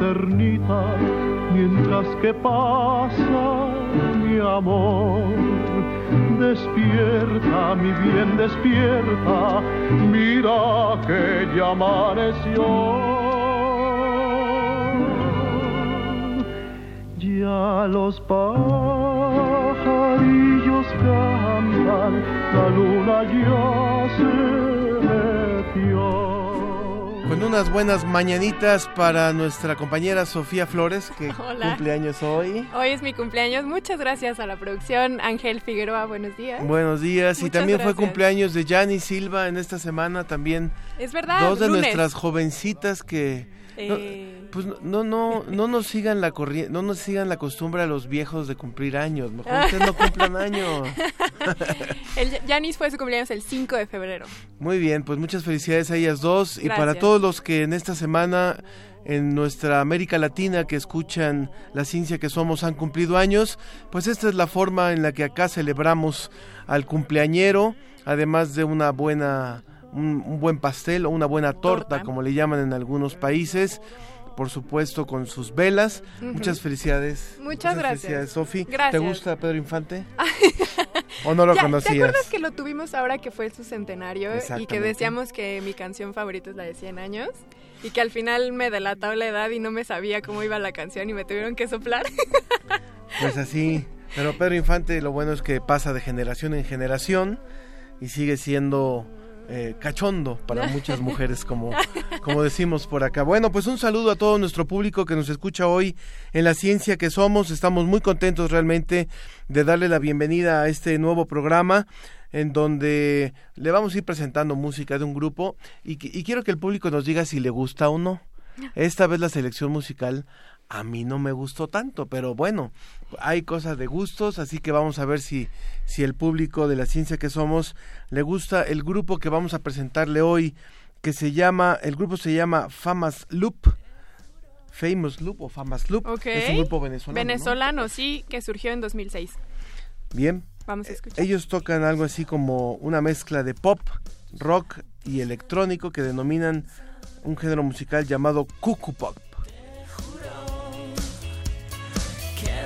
linternita mientras que pasa mi amor. Despierta, mi bien, despierta, mira que ya amaneció. Ya los pajarillos cantan, la luna ya se metió. Con unas buenas mañanitas para nuestra compañera Sofía Flores, que Hola. cumpleaños hoy. Hoy es mi cumpleaños. Muchas gracias a la producción. Ángel Figueroa, buenos días. Buenos días. y Muchas también fue gracias. cumpleaños de Yanni Silva en esta semana también. Es verdad. Dos de lunes. nuestras jovencitas que no, Eh, pues no no no nos sigan la corriente, no nos sigan la costumbre a los viejos de cumplir años. Mejor ustedes no cumplan años. el Yanis fue su cumpleaños el 5 de febrero. Muy bien, pues muchas felicidades a ellas dos y para todos los que en esta semana en nuestra América Latina que escuchan la ciencia que somos han cumplido años, pues esta es la forma en la que acá celebramos al cumpleañero, además de una buena un, un buen pastel o una buena torta, Torta. como le llaman en algunos países. Por supuesto, con sus velas. Muchas felicidades. Muchas gracias. felicidades, Sofi. ¿Te Gracias. gusta Pedro Infante? ¿O no lo Ya, ¿Te conocías? acuerdas que lo tuvimos ahora que fue su centenario y que decíamos que mi canción favorita es la de 100 años? Y que al final me delató la edad y no me sabía cómo iba la canción y me tuvieron que soplar. Pues así, pero Pedro Infante lo bueno es que pasa de generación en generación y sigue siendo eh, cachondo para muchas mujeres como, como decimos por acá. Bueno, pues un saludo a todo nuestro público que nos escucha hoy en la ciencia que somos. Estamos muy contentos realmente de darle la bienvenida a este nuevo programa en donde le vamos a ir presentando música de un grupo y, y quiero que el público nos diga si le gusta o no. Esta vez la selección musical a mí no me gustó tanto, pero bueno, hay cosas de gustos, así que vamos a ver si, si el público de la ciencia que somos le gusta el grupo que vamos a presentarle hoy, que se llama, el grupo se llama Famas Loop. Famous Loop o Famas Loop. Es un grupo venezolano. ¿no? Venezolano, sí, que surgió en 2006. Bien. Vamos a escuchar. Ellos tocan algo así como una mezcla de pop, rock y electrónico que denominan un género musical llamado cuckoo pop.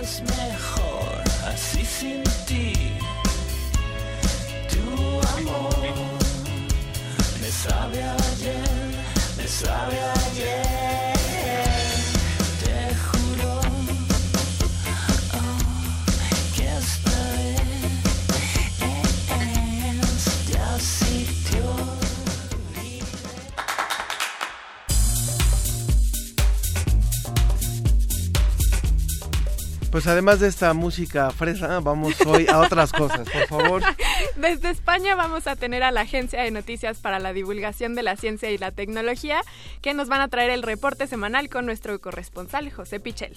Es mejor así sin ti. Tu amor me sabe ayer, me sabe ayer. Pues además de esta música fresa, vamos hoy a otras cosas, por favor. Desde España vamos a tener a la Agencia de Noticias para la Divulgación de la Ciencia y la Tecnología, que nos van a traer el reporte semanal con nuestro corresponsal José Pichel.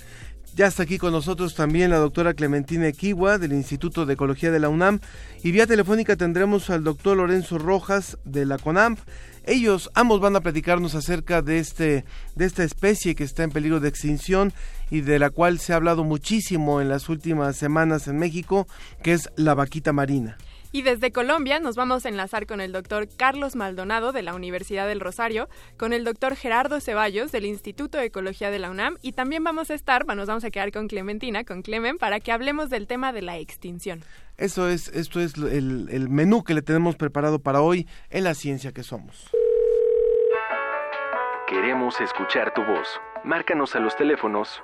Ya está aquí con nosotros también la doctora Clementina Equigua del Instituto de Ecología de la UNAM y vía telefónica tendremos al doctor Lorenzo Rojas de la CONAMP. Ellos ambos van a platicarnos acerca de este de esta especie que está en peligro de extinción y de la cual se ha hablado muchísimo en las últimas semanas en México, que es la vaquita marina. Y desde Colombia nos vamos a enlazar con el doctor Carlos Maldonado de la Universidad del Rosario, con el doctor Gerardo Ceballos del Instituto de Ecología de la UNAM y también vamos a estar, bueno, nos vamos a quedar con Clementina, con Clemen, para que hablemos del tema de la extinción. Eso es, esto es el, el menú que le tenemos preparado para hoy en la ciencia que somos. Queremos escuchar tu voz. Márcanos a los teléfonos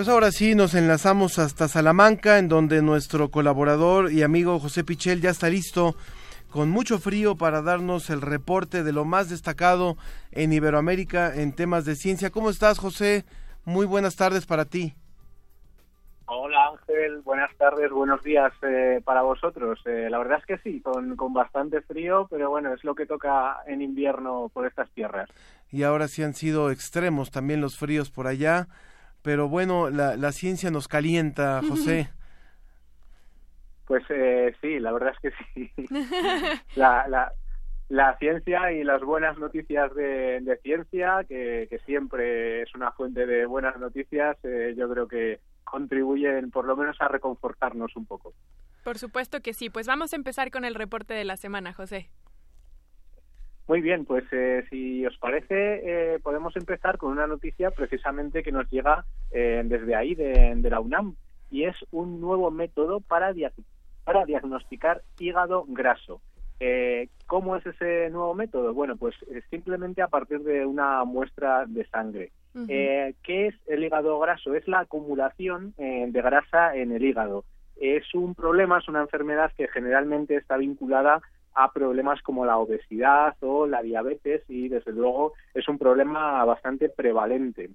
Pues ahora sí nos enlazamos hasta Salamanca, en donde nuestro colaborador y amigo José Pichel ya está listo con mucho frío para darnos el reporte de lo más destacado en Iberoamérica en temas de ciencia. ¿Cómo estás, José? Muy buenas tardes para ti. Hola Ángel, buenas tardes, buenos días eh, para vosotros. Eh, la verdad es que sí, con, con bastante frío, pero bueno, es lo que toca en invierno por estas tierras. Y ahora sí han sido extremos también los fríos por allá, pero bueno, la, la ciencia nos calienta, José. Pues eh, sí, la verdad es que sí. la, la, la ciencia y las buenas noticias de, de ciencia, que, que siempre es una fuente de buenas noticias, eh, yo creo que contribuyen por lo menos a reconfortarnos un poco. Por supuesto que sí. Pues vamos a empezar con el reporte de la semana, José. Muy bien, pues eh, si os parece, eh, podemos empezar con una noticia precisamente que nos llega eh, desde ahí, de, de la UNAM, y es un nuevo método para, dia- para diagnosticar hígado graso. Eh, ¿Cómo es ese nuevo método? Bueno, pues simplemente a partir de una muestra de sangre. Eh, ¿Qué es el hígado graso? Es la acumulación eh, de grasa en el hígado. Es un problema, es una enfermedad que generalmente está vinculada a problemas como la obesidad o la diabetes y desde luego es un problema bastante prevalente.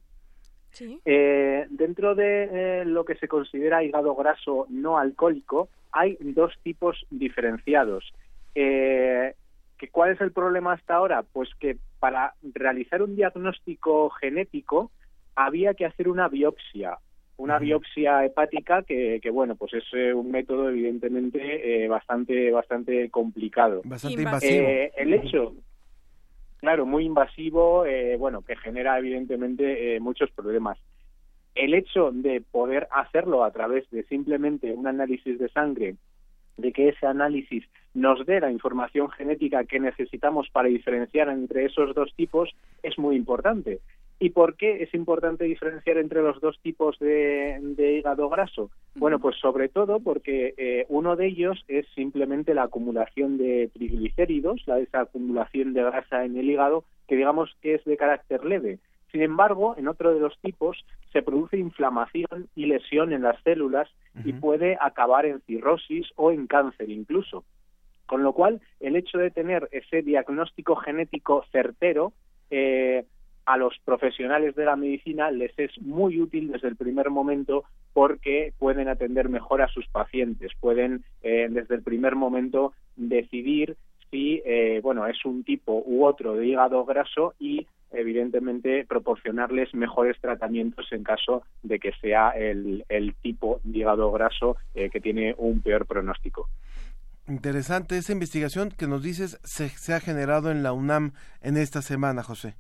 Sí. Eh, dentro de eh, lo que se considera hígado graso no alcohólico, hay dos tipos diferenciados. Eh, que ¿Cuál es el problema hasta ahora? Pues que para realizar un diagnóstico genético había que hacer una biopsia, una biopsia hepática que, que, bueno, pues es eh, un método evidentemente eh, bastante bastante complicado. Bastante invasivo. Eh, el hecho, claro, muy invasivo, eh, bueno, que genera evidentemente eh, muchos problemas. El hecho de poder hacerlo a través de simplemente un análisis de sangre, de que ese análisis nos dé la información genética que necesitamos para diferenciar entre esos dos tipos, es muy importante. ¿Y por qué es importante diferenciar entre los dos tipos de, de hígado graso? Bueno, pues sobre todo porque eh, uno de ellos es simplemente la acumulación de triglicéridos, la esa acumulación de grasa en el hígado, que digamos que es de carácter leve. Sin embargo, en otro de los tipos se produce inflamación y lesión en las células y puede acabar en cirrosis o en cáncer incluso. Con lo cual, el hecho de tener ese diagnóstico genético certero eh, a los profesionales de la medicina les es muy útil desde el primer momento porque pueden atender mejor a sus pacientes, pueden eh, desde el primer momento decidir si eh, bueno es un tipo u otro de hígado graso y evidentemente proporcionarles mejores tratamientos en caso de que sea el, el tipo de hígado graso eh, que tiene un peor pronóstico. Interesante esa investigación que nos dices se, se ha generado en la UNAM en esta semana, José.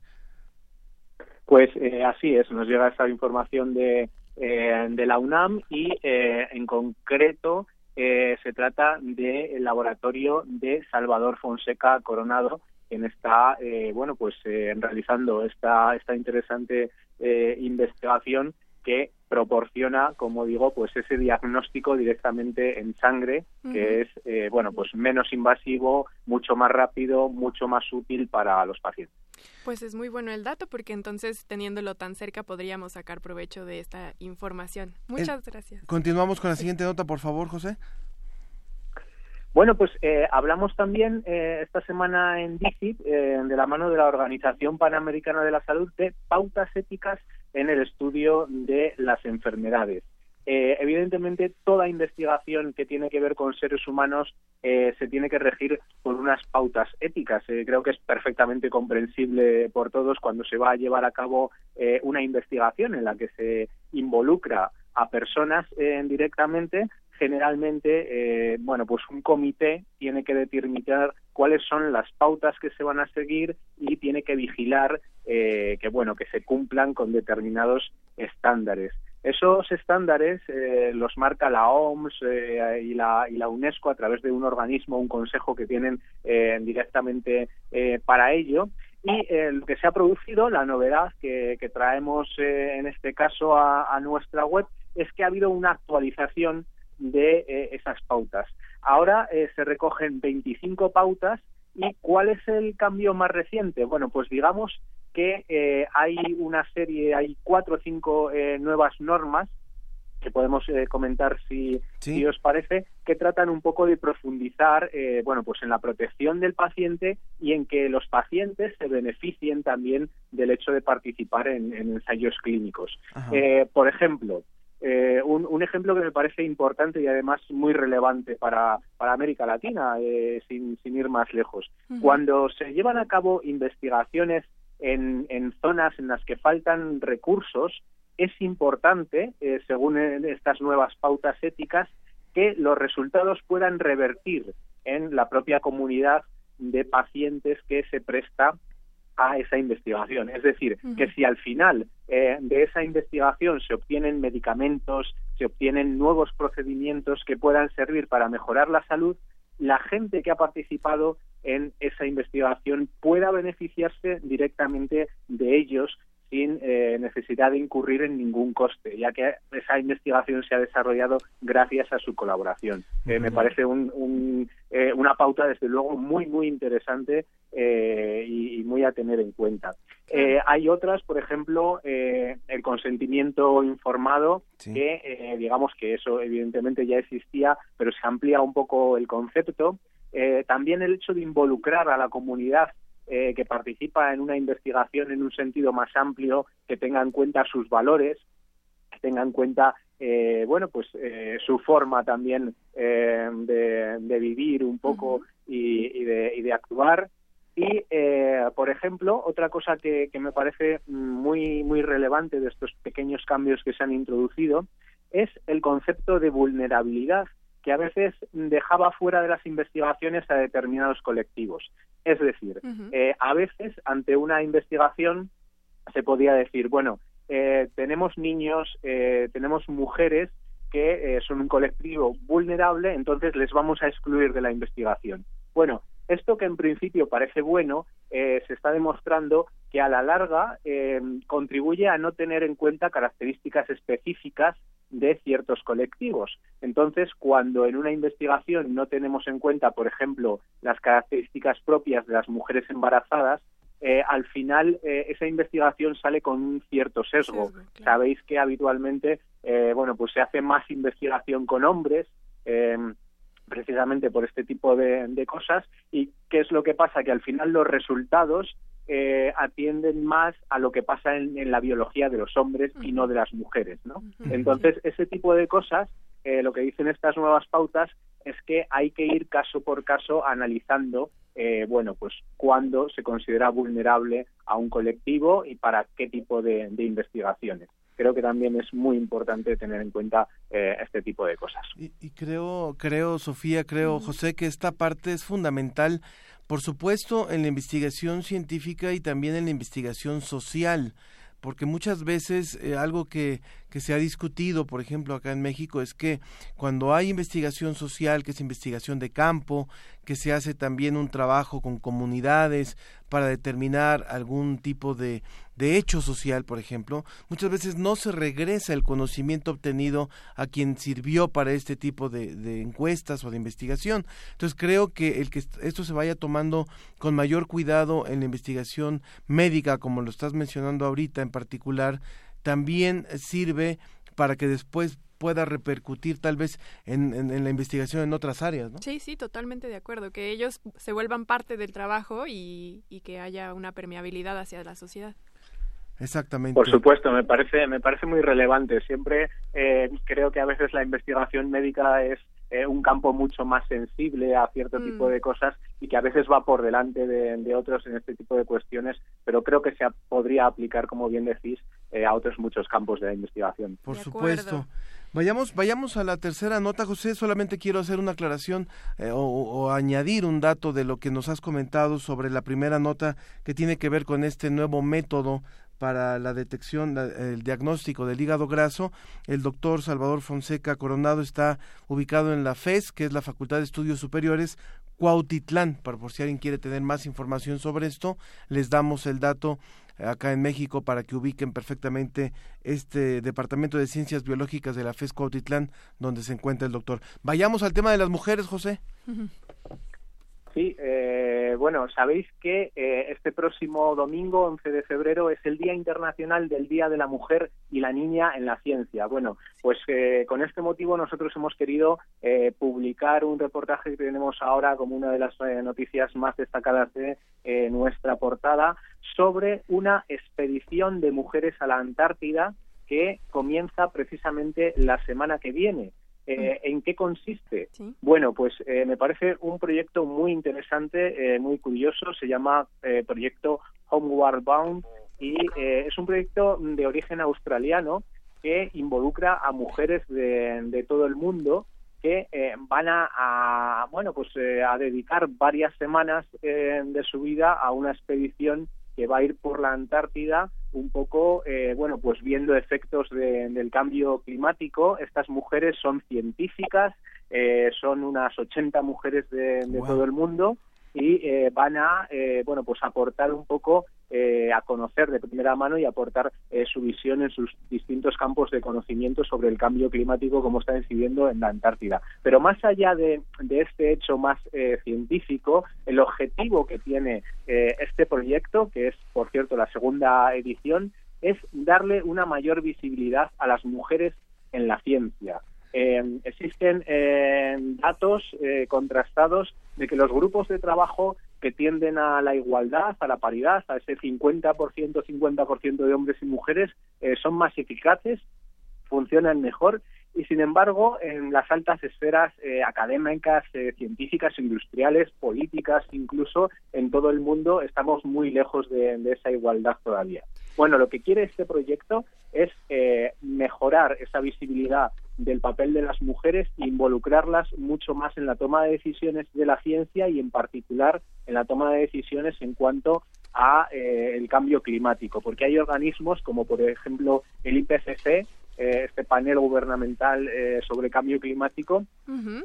Pues eh, así es, nos llega esta información de, eh, de la UNAM y eh, en concreto eh, se trata del laboratorio de Salvador Fonseca Coronado, quien está eh, bueno pues eh, realizando esta, esta interesante investigación que proporciona, como digo, pues ese diagnóstico directamente en sangre, que es eh, bueno pues menos invasivo, mucho más rápido, mucho más útil para los pacientes. Pues es muy bueno el dato porque entonces teniéndolo tan cerca podríamos sacar provecho de esta información. Muchas gracias. Continuamos con la siguiente nota, por favor, José. Bueno, pues eh, hablamos también eh, esta semana en DICIT, eh, de la mano de la Organización Panamericana de la Salud, de pautas éticas en el estudio de las enfermedades. Eh, evidentemente, toda investigación que tiene que ver con seres humanos eh, se tiene que regir por unas pautas éticas. Eh, creo que es perfectamente comprensible por todos cuando se va a llevar a cabo una investigación en la que se involucra a personas directamente. Generalmente, bueno, pues un comité tiene que determinar cuáles son las pautas que se van a seguir y tiene que vigilar eh, que, bueno, que se cumplan con determinados estándares. Esos estándares eh, los marca la OMS eh, y, la, UNESCO a través de un organismo, un consejo que tienen eh, directamente eh, para ello. Y lo que se ha producido, la novedad que, que traemos en este caso a, a nuestra web, es que ha habido una actualización de eh, esas pautas. Ahora eh, se recogen 25 pautas y ¿cuál es el cambio más reciente? Bueno, pues digamos que eh, hay una serie, hay cuatro o cinco nuevas normas que podemos comentar si, si os parece, que tratan un poco de profundizar, bueno, pues en la protección del paciente y en que los pacientes se beneficien también del hecho de participar en, en ensayos clínicos. Por ejemplo, eh, un, un ejemplo que me parece importante y además muy relevante para, para América Latina, eh, sin, sin ir más lejos. Cuando se llevan a cabo investigaciones en, en zonas en las que faltan recursos, es importante, eh, según estas nuevas pautas éticas, que los resultados puedan revertir en la propia comunidad de pacientes que se presta a esa investigación. Es decir, que si al final eh, de esa investigación se obtienen medicamentos, se obtienen nuevos procedimientos que puedan servir para mejorar la salud, la gente que ha participado en esa investigación pueda beneficiarse directamente de ellos sin eh, necesidad de incurrir en ningún coste, ya que esa investigación se ha desarrollado gracias a su colaboración. Eh, me parece un- un, eh, una pauta, desde luego, muy, muy interesante eh, y, y muy a tener en cuenta. Eh, hay otras, por ejemplo, eh, el consentimiento informado, que digamos que eso evidentemente ya existía, pero se amplía un poco el concepto. Eh, también el hecho de involucrar a la comunidad eh, que participa en una investigación en un sentido más amplio, que tenga en cuenta sus valores, que tenga en cuenta eh, bueno pues eh, su forma también eh, de, de vivir un poco y, y de, y de actuar. Y eh, por ejemplo otra cosa que, que me parece muy muy relevante de estos pequeños cambios que se han introducido es el concepto de vulnerabilidad que a veces dejaba fuera de las investigaciones a determinados colectivos. Es decir, eh, a veces ante una investigación se podía decir, bueno, eh, tenemos niños, eh, tenemos mujeres que eh, son un colectivo vulnerable, entonces les vamos a excluir de la investigación. Bueno, esto que en principio parece bueno, eh, se está demostrando que a la larga contribuye a no tener en cuenta características específicas de ciertos colectivos. Entonces, cuando en una investigación no tenemos en cuenta, por ejemplo, las características propias de las mujeres embarazadas, eh, al final eh, esa investigación sale con un cierto sesgo. Sabéis que habitualmente, eh, bueno, pues se hace más investigación con hombres. eh, precisamente por este tipo de, de cosas y qué es lo que pasa que al final los resultados eh, atienden más a lo que pasa en, en la biología de los hombres y no de las mujeres no entonces ese tipo de cosas eh, lo que dicen estas nuevas pautas es que hay que ir caso por caso analizando eh, bueno pues cuándo se considera vulnerable a un colectivo y para qué tipo de, de investigaciones. Creo que también es muy importante tener en cuenta eh, este tipo de cosas. Y creo, creo, Sofía, creo, José, que esta parte es fundamental, por supuesto, en la investigación científica y también en la investigación social, porque muchas veces eh, algo que, que se ha discutido, por ejemplo, acá en México, es que cuando hay investigación social, que es investigación de campo, que se hace también un trabajo con comunidades para determinar algún tipo de, de hecho social, por ejemplo, muchas veces no se regresa el conocimiento obtenido a quien sirvió para este tipo de, encuestas o de investigación. Entonces creo que el que est- esto se vaya tomando con mayor cuidado en la investigación médica, como lo estás mencionando ahorita en particular, también sirve para que después pueda repercutir tal vez en, en- en la investigación en otras áreas, ¿no? Sí, sí, totalmente de acuerdo. Que ellos se vuelvan parte del trabajo y, y que haya una permeabilidad hacia la sociedad. Exactamente. Por supuesto, me parece, me parece muy relevante. Siempre eh, creo que a veces la investigación médica es eh, un campo mucho más sensible a cierto Mm. tipo de cosas y que a veces va por delante de, de otros en este tipo de cuestiones, pero creo que se podría aplicar, como bien decís, eh, a otros muchos campos de la investigación. Por supuesto. Vayamos, vayamos a la tercera nota, José. Solamente quiero hacer una aclaración eh, o, o añadir un dato de lo que nos has comentado sobre la primera nota que tiene que ver con este nuevo método para la detección, la- el diagnóstico del hígado graso. El doctor Salvador Fonseca Coronado está ubicado en la FES, que es la Facultad de Estudios Superiores Cuautitlán. Para por si alguien quiere tener más información sobre esto, les damos el dato acá en México para que ubiquen perfectamente este Departamento de Ciencias Biológicas de la FES Cuautitlán, donde se encuentra el doctor. Vayamos al tema de las mujeres, José. Sí, eh, bueno, sabéis que eh, este próximo domingo, 11 de febrero, es el Día Internacional del Día de la Mujer y la Niña en la Ciencia. Bueno, pues eh, con este motivo nosotros hemos querido eh, publicar un reportaje que tenemos ahora como una de las eh, noticias más destacadas de eh, nuestra portada sobre una expedición de mujeres a la Antártida que comienza precisamente la semana que viene. Eh, ¿En qué consiste? Bueno, pues eh, me parece un proyecto muy interesante, eh, muy curioso. Se llama eh, Proyecto Homeward Bound y eh, es un proyecto de origen australiano que involucra a mujeres de, de todo el mundo que eh, van a, a, bueno pues eh, a dedicar varias semanas eh, de su vida a una expedición que va a ir por la Antártida un poco, eh, bueno, pues viendo efectos de- del cambio climático. Estas mujeres son científicas, eh, son unas 80 mujeres de, de Wow. todo el mundo y eh, van a, eh, bueno, pues aportar un poco eh, a conocer de primera mano y aportar eh, su visión en sus distintos campos de conocimiento sobre el cambio climático, como está incidiendo en la Antártida. Pero más allá de, de este hecho más eh, científico, el objetivo que tiene eh, este proyecto, que es, por cierto, la segunda edición, es darle una mayor visibilidad a las mujeres en la ciencia. Eh, existen eh, datos eh, contrastados de que los grupos de trabajo que tienden a la igualdad, a la paridad, a ese 50%, 50% de hombres y mujeres, eh, son más eficaces, funcionan mejor y sin embargo en las altas esferas eh, académicas, eh, científicas, industriales, políticas, incluso en todo el mundo estamos muy lejos de, de esa igualdad todavía. Bueno, lo que quiere este proyecto es mejorar esa visibilidad del papel de las mujeres e involucrarlas mucho más en la toma de decisiones de la ciencia y en particular en la toma de decisiones en cuanto a eh, el cambio climático, porque hay organismos como por ejemplo el IPCC, eh, este panel gubernamental eh, sobre cambio climático,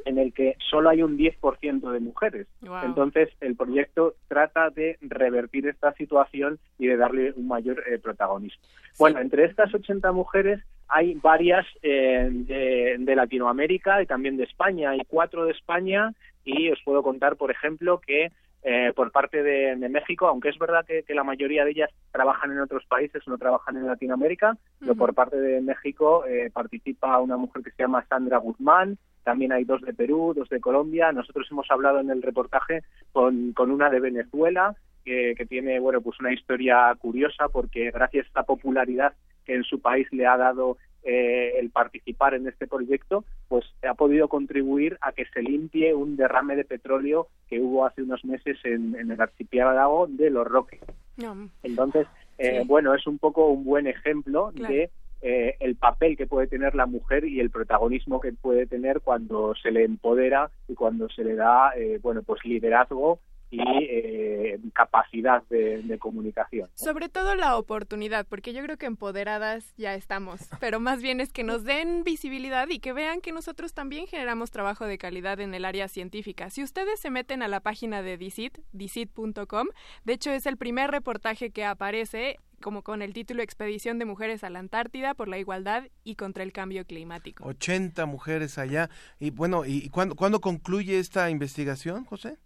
en el que solo hay un 10% de mujeres. Wow. Entonces, el proyecto trata de revertir esta situación y de darle un mayor eh, protagonismo. Bueno, entre estas 80 mujeres hay varias eh, de, de Latinoamérica y también de España. Hay cuatro de España y os puedo contar, por ejemplo, que eh, por parte de, de México, aunque es verdad que, que la mayoría de ellas trabajan en otros países, no trabajan en Latinoamérica, pero por parte de México eh, participa una mujer que se llama Sandra Guzmán, también hay dos de Perú, dos de Colombia. Nosotros hemos hablado en el reportaje con, con una de Venezuela, que, que tiene bueno pues una historia curiosa porque gracias a esta popularidad que en su país le ha dado eh, el participar en este proyecto, pues ha podido contribuir a que se limpie un derrame de petróleo que hubo hace unos meses en, en el archipiélago de Los Roques. No. Entonces, eh, Sí. bueno, es un poco un buen ejemplo Claro. de eh, el papel que puede tener la mujer y el protagonismo que puede tener cuando se le empodera y cuando se le da, eh, bueno, pues liderazgo y eh, capacidad de, de comunicación. Sobre todo la oportunidad, porque yo creo que empoderadas ya estamos, pero más bien es que nos den visibilidad y que vean que nosotros también generamos trabajo de calidad en el área científica. Si ustedes se meten a la página de DICIT, dicit.com, de hecho es el primer reportaje que aparece como con el título Expedición de Mujeres a la Antártida por la Igualdad y contra el Cambio Climático. 80 mujeres allá. Y bueno, ¿y cuándo, cuándo concluye esta investigación, José?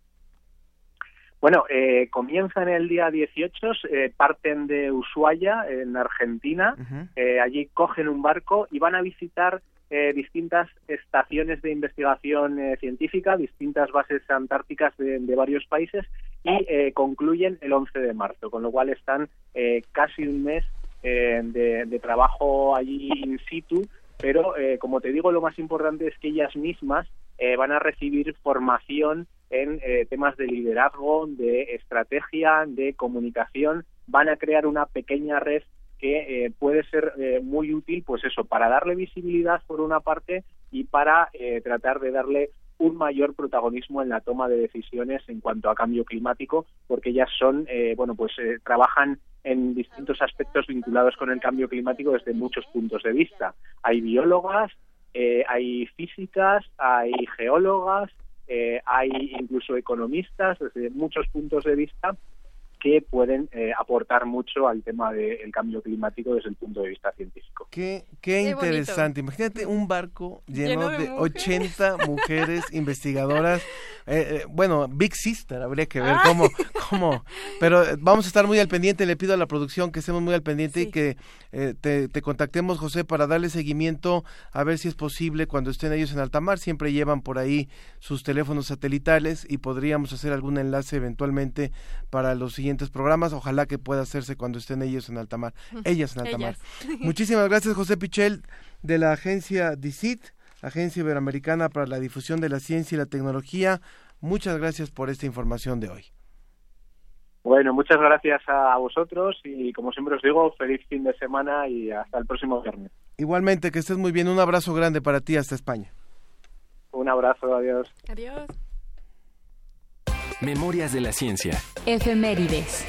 Bueno, eh, comienzan el día 18, eh, parten de Ushuaia, en Argentina, eh, allí cogen un barco y van a visitar eh, distintas estaciones de investigación eh, científica, distintas bases antárticas de, de varios países y eh, concluyen el 11 de marzo, con lo cual están eh, casi un mes eh, de, de trabajo allí in situ, pero eh, como te digo, lo más importante es que ellas mismas eh, van a recibir formación en eh, temas de liderazgo, de estrategia, de comunicación, van a crear una pequeña red que eh, puede ser eh, muy útil, pues eso, para darle visibilidad por una parte y para tratar de darle un mayor protagonismo en la toma de decisiones en cuanto a cambio climático, porque ellas son, bueno, pues trabajan en distintos aspectos vinculados con el cambio climático desde muchos puntos de vista. Hay biólogas, hay físicas, hay geólogas, eh, hay incluso economistas desde muchos puntos de vista que pueden eh, aportar mucho al tema del cambio climático desde el punto de vista científico. Qué, qué Qué interesante. Imagínate un barco lleno, Lleno de de, mujeres. 80 mujeres investigadoras. Eh, eh, bueno, Big Sister, habría que ver cómo, cómo. Pero eh, vamos a estar muy al pendiente. Le pido a la producción que estemos muy al pendiente y que eh, te, te contactemos, José, para darle seguimiento a ver si es posible cuando estén ellos en alta mar. Siempre llevan por ahí sus teléfonos satelitales y podríamos hacer algún enlace eventualmente para los siguientes programas. Ojalá que pueda hacerse cuando estén ellos en alta mar. Ellas en alta mar. Muchísimas gracias, José Pichel, de la agencia DICIT, Agencia Iberoamericana para la Difusión de la Ciencia y la Tecnología. Muchas gracias por esta información de hoy. Bueno, muchas gracias a vosotros y como siempre os digo, feliz fin de semana y hasta el próximo viernes. Igualmente, que estés muy bien. Un abrazo grande para ti hasta España. Un abrazo, adiós. Adiós. Memorias de la ciencia. Efemérides.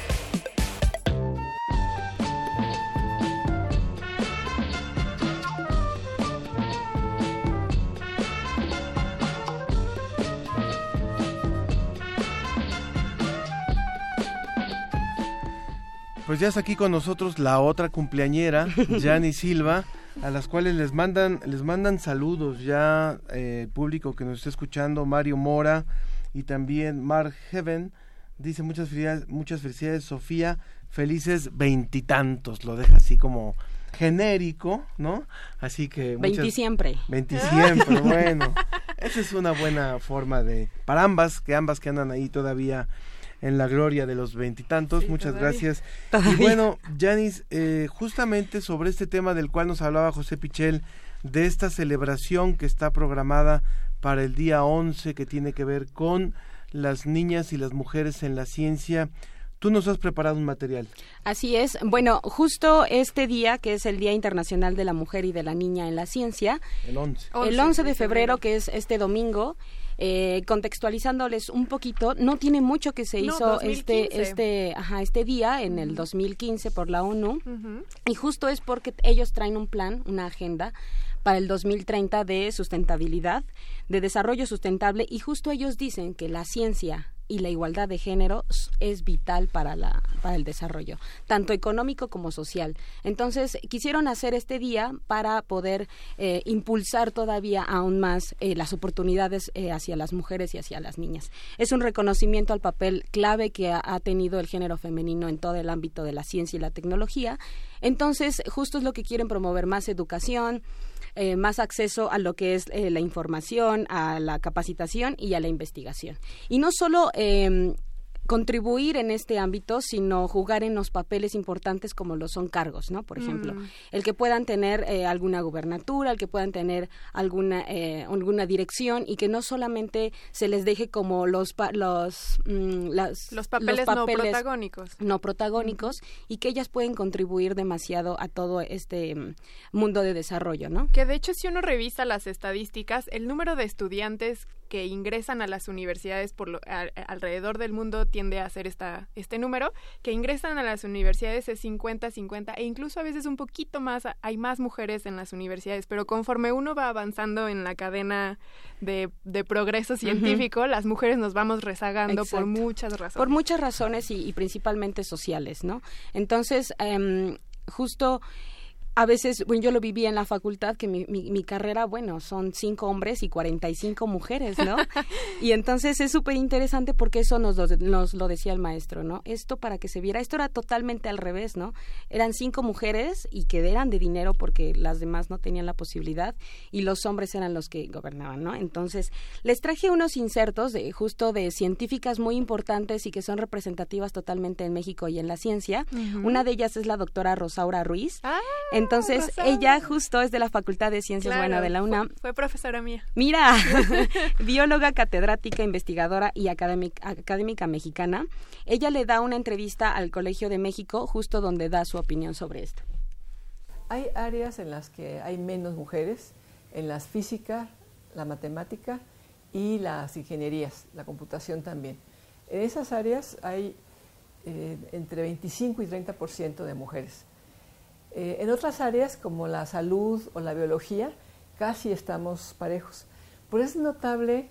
Pues ya está aquí con nosotros la otra cumpleañera, Yanni Silva, a las cuales les mandan, les mandan saludos ya eh, el público que nos está escuchando, Mario Mora y también Mark Heaven. Dice muchas felicidades, muchas felicidades, Sofía, felices veintitantos, lo deja así como genérico, ¿no? Así que Veintisiempre. Veintisiempre, bueno. Esa es una buena forma de para ambas, que ambas que andan ahí todavía en la gloria de los veintitantos. Muchas todavía. gracias. Todavía. Y bueno, Janis, eh, justamente sobre este tema del cual nos hablaba José Pichel, de esta celebración que está programada para el día 11 que tiene que ver con las niñas y las mujeres en la ciencia. Tú nos has preparado un material. Así es. Bueno, justo este día, que es el Día Internacional de la Mujer y de la Niña en la Ciencia, El 11. el 11 de febrero, que es este domingo, eh, contextualizándoles un poquito, no tiene mucho que se No, hizo 2015. este este ajá, este día en el 2015 por la ONU y justo es porque ellos traen un plan, una agenda para el 2030 de sustentabilidad, de desarrollo sustentable y justo ellos dicen que la ciencia y la igualdad de género es vital para la para el desarrollo, tanto económico como social. Entonces, quisieron hacer este día para poder eh, impulsar todavía aún más eh, las oportunidades eh, hacia las mujeres y hacia las niñas. Es un reconocimiento al papel clave que ha tenido el género femenino en todo el ámbito de la ciencia y la tecnología. Entonces, justo es lo que quieren promover más educación, eh, más acceso a lo que es eh, la información, a la capacitación y a la investigación. Y no solo eh, contribuir en este ámbito, sino jugar en los papeles importantes como lo son cargos, ¿no? Por ejemplo, Mm. el que puedan tener eh, alguna gubernatura, el que puedan tener alguna eh, alguna dirección y que no solamente se les deje como los pa- los mm, las- Los papeles no protagónicos. no protagónicos y que ellas pueden contribuir demasiado a todo este mm, mundo de desarrollo, ¿no? Que de hecho si uno revisa las estadísticas, el número de estudiantes que ingresan a las universidades por lo- a- alrededor del mundo tiende a ser esta, este número, que ingresan a las universidades es 50-50 e incluso a veces un poquito más, hay más mujeres en las universidades, pero conforme uno va avanzando en la cadena de, de progreso científico, las mujeres nos vamos rezagando por muchas razones. Por muchas razones y, y principalmente sociales, ¿no? Entonces, em, justo a veces, bueno, yo lo viví en la facultad, que mi, mi, mi carrera, bueno, son cinco hombres y 45 mujeres, ¿no? y entonces es súper interesante porque eso nos lo, nos lo decía el maestro, ¿no? Esto para que se viera, esto era totalmente al revés, ¿no? Eran cinco mujeres y que eran de dinero porque las demás no tenían la posibilidad y los hombres eran los que gobernaban, ¿no? Entonces, les traje unos insertos de justo de científicas muy importantes y que son representativas totalmente en México y en la ciencia. Una de ellas es la doctora Rosaura Ruiz. Ah, Entonces, ella justo es de la Facultad de Ciencias Claro, bueno, de la UNAM. Fue, profesora mía. Mira, bióloga, catedrática, investigadora y académica, académica mexicana. Ella le da una entrevista al Colegio de México justo donde da su opinión sobre esto. Hay áreas en las que hay menos mujeres, en las física, la matemática y las ingenierías, la computación también. En esas áreas hay eh, entre 25 y 30% de mujeres. Eh, en otras áreas, como la salud o la biología, casi estamos parejos. Por eso es notable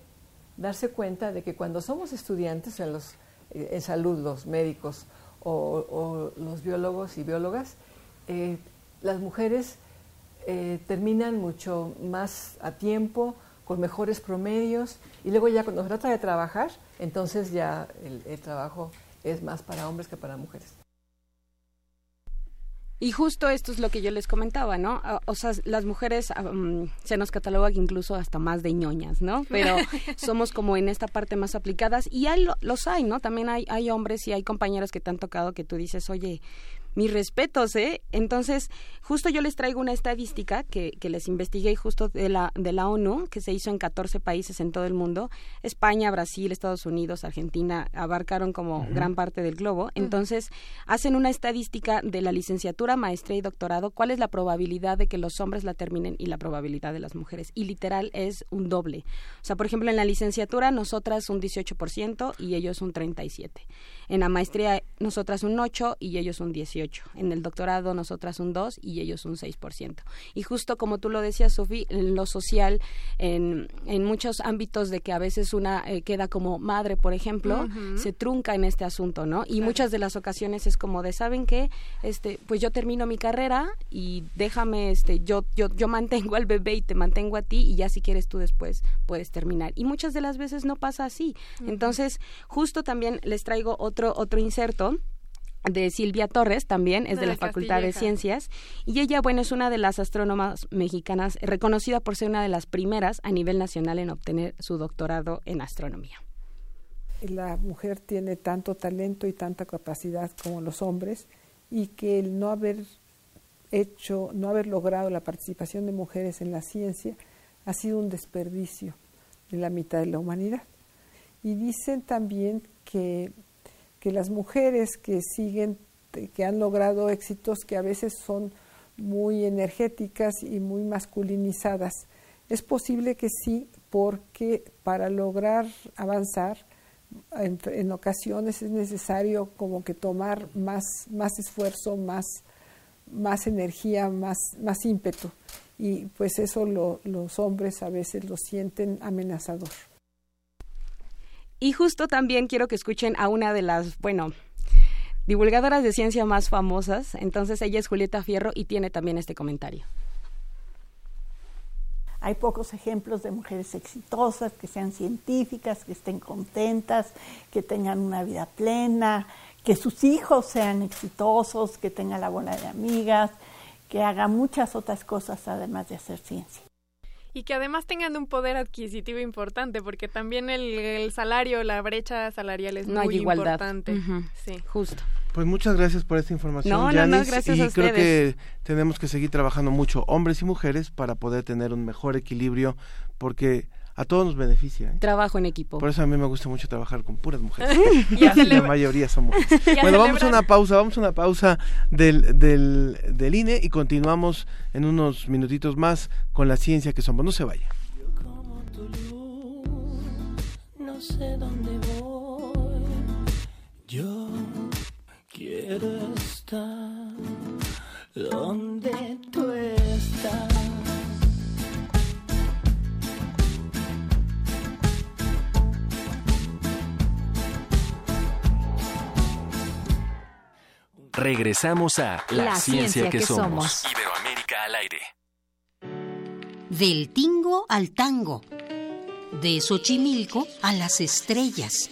darse cuenta de que cuando somos estudiantes en, eh, salud, los médicos o, los biólogos y biólogas, eh, las mujeres terminan mucho más a tiempo, con mejores promedios, y luego ya cuando se trata de trabajar, entonces ya el trabajo es más para hombres que para mujeres. Y justo esto es lo que yo les comentaba, ¿no? O- O sea, las mujeres se nos cataloga incluso hasta más de ñoñas, ¿no? Pero somos como en esta parte más aplicadas y hay, lo- los hay, ¿no? También hay, hay hombres y hay compañeros que te han tocado que tú dices, oye, mis respetos, ¿eh? Entonces, justo yo les traigo una estadística que, que les investigué justo de la, de la ONU, que se hizo en 14 países en todo el mundo. España, Brasil, Estados Unidos, Argentina, abarcaron como gran parte del globo. Entonces, hacen una estadística de la licenciatura, maestría y doctorado, cuál es la probabilidad de que los hombres la terminen y la probabilidad de las mujeres. Y literal es un doble. O sea, por ejemplo, en la licenciatura nosotras un 18% y ellos un 37%. En la maestría nosotras un 8% y ellos un 18%. En el doctorado nosotras un 2% y ellos un 6%. Y justo como tú lo decías, Sofi, en lo social, en, en muchos ámbitos de que a veces una eh, queda como madre, por ejemplo, se trunca en este asunto, ¿no? Y muchas de las ocasiones es como de, ¿saben qué? Este, pues yo termino mi carrera y déjame, este, yo, yo, yo mantengo al bebé y te mantengo a ti y ya si quieres tú después puedes terminar. Y muchas de las veces no pasa así. Entonces, justo también les traigo otro, otro inserto de Silvia Torres también, es de, De la la Facultad de. Ciencias y ella, bueno, es una de las astrónomas mexicanas reconocida por ser una de las primeras a nivel nacional en obtener su doctorado en astronomía. la mujer tiene tanto talento y tanta capacidad como los hombres y que el no haber hecho, no haber logrado la participación de mujeres en la ciencia ha sido un desperdicio de la mitad de la humanidad. Y dicen también que, que las mujeres que siguen, que han logrado éxitos que a veces son muy energéticas y muy masculinizadas, es posible que sí, porque para lograr avanzar, en, en ocasiones es necesario como que tomar más, más esfuerzo, más, más energía, más, más ímpetu. Y pues eso lo- los hombres a veces lo sienten amenazador. Y justo también quiero que escuchen a una de las, bueno, divulgadoras de ciencia más famosas. Entonces ella es Julieta Fierro y tiene también este comentario. Hay pocos ejemplos de mujeres exitosas, que sean científicas, que estén contentas, que tengan una vida plena, que sus hijos sean exitosos, que tengan la bola de amigas, que hagan muchas otras cosas además de hacer ciencia. Y que además tengan un poder adquisitivo importante, porque también el, el salario, la brecha salarial es No hay muy igualdad. importante. Ujú. Sí. Justo. Pues muchas gracias por esta información, No, no, no, Yanis, gracias y a creo ustedes. que tenemos que seguir trabajando mucho, hombres y mujeres, para poder tener un mejor equilibrio, porque a todos nos beneficia. ¿eh? Trabajo en equipo. Por eso a mí me gusta mucho trabajar con puras mujeres. La mayoría son mujeres. Bueno, vamos a una pausa, vamos a una pausa del, del, del INE y continuamos en unos minutitos más con la ciencia que somos. No se vaya. no sé dónde voy. Yo quiero estar donde Regresamos a La, La ciencia, ciencia que, que somos. somos. Iberoamérica al aire. Del tingo al tango. De Xochimilco a las estrellas.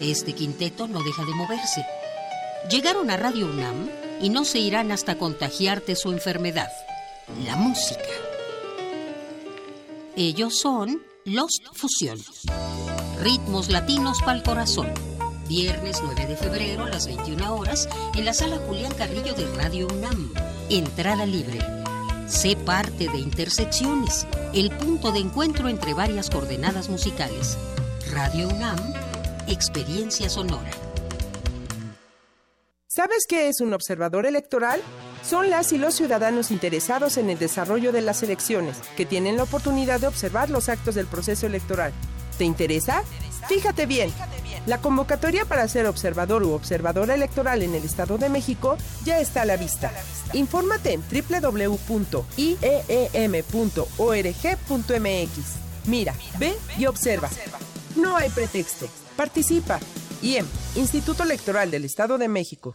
Este quinteto no deja de moverse. Llegaron a Radio UNAM y no se irán hasta contagiarte su enfermedad, la música. Ellos son Lost Fusión. Ritmos latinos para el corazón. Viernes 9 de febrero a las 21 horas en la sala Julián Carrillo de Radio UNAM. Entrada libre. Sé parte de Intersecciones, el punto de encuentro entre varias coordenadas musicales. Radio UNAM, experiencia sonora. ¿Sabes qué es un observador electoral? Son las y los ciudadanos interesados en el desarrollo de las elecciones, que tienen la oportunidad de observar los actos del proceso electoral. ¿Te interesa? Fíjate bien. La convocatoria para ser observador u observadora electoral en el Estado de México ya está a la vista. Infórmate en www.ieem.org.mx. Mira, ve y observa. No hay pretexto. Participa. IEM, Instituto Electoral del Estado de México.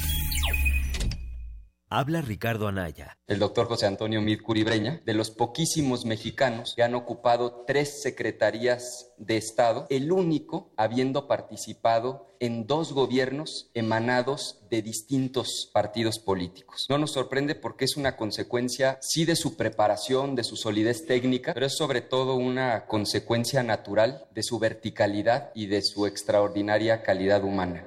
Habla Ricardo Anaya. El doctor José Antonio Mid Curibreña, de los poquísimos mexicanos que han ocupado tres secretarías de Estado, el único habiendo participado en dos gobiernos emanados de distintos partidos políticos. No nos sorprende porque es una consecuencia, sí, de su preparación, de su solidez técnica, pero es sobre todo una consecuencia natural de su verticalidad y de su extraordinaria calidad humana.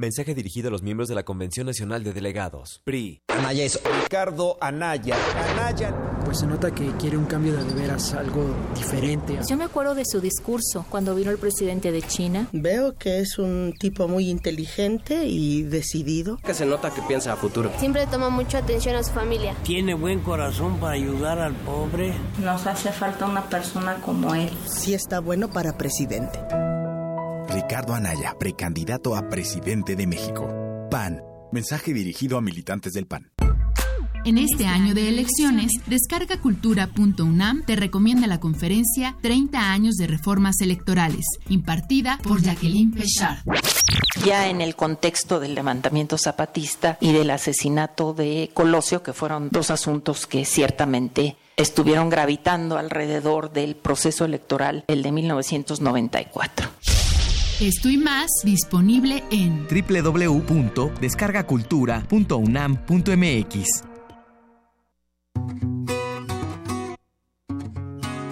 Mensaje dirigido a los miembros de la Convención Nacional de Delegados. PRI. Anaya es Ricardo Anaya. Anaya. Pues se nota que quiere un cambio de, de veras, algo diferente. Yo me acuerdo de su discurso cuando vino el presidente de China. Veo que es un tipo muy inteligente y decidido. Que se nota que piensa a futuro. Siempre toma mucha atención a su familia. Tiene buen corazón para ayudar al pobre. Nos hace falta una persona como él. Sí está bueno para presidente. Ricardo Anaya, precandidato a presidente de México. PAN. Mensaje dirigido a militantes del PAN. En este año de elecciones, descargacultura.unam te recomienda la conferencia 30 años de reformas electorales, impartida por Jacqueline Pechard. Ya en el contexto del levantamiento zapatista y del asesinato de Colosio, que fueron dos asuntos que ciertamente estuvieron gravitando alrededor del proceso electoral, el de 1994. Esto y más disponible en www.descargacultura.unam.mx.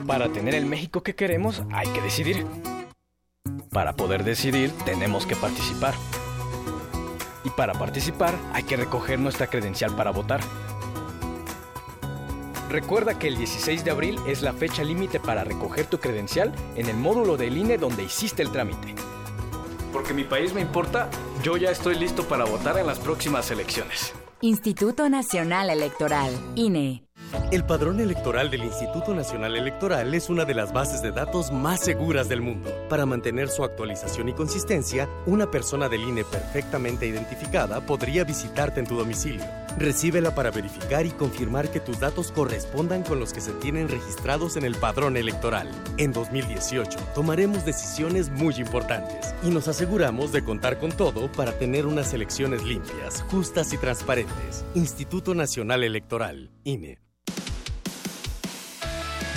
Para tener el México que queremos hay que decidir. Para poder decidir tenemos que participar. Y para participar hay que recoger nuestra credencial para votar. Recuerda que el 16 de abril es la fecha límite para recoger tu credencial en el módulo del INE donde hiciste el trámite. Porque mi país me importa, yo ya estoy listo para votar en las próximas elecciones. Instituto Nacional Electoral, INE. El padrón electoral del Instituto Nacional Electoral es una de las bases de datos más seguras del mundo. Para mantener su actualización y consistencia, una persona del INE perfectamente identificada podría visitarte en tu domicilio. Recíbela para verificar y confirmar que tus datos correspondan con los que se tienen registrados en el padrón electoral. En 2018 tomaremos decisiones muy importantes y nos aseguramos de contar con todo para tener unas elecciones limpias, justas y transparentes. Instituto Nacional Electoral, INE.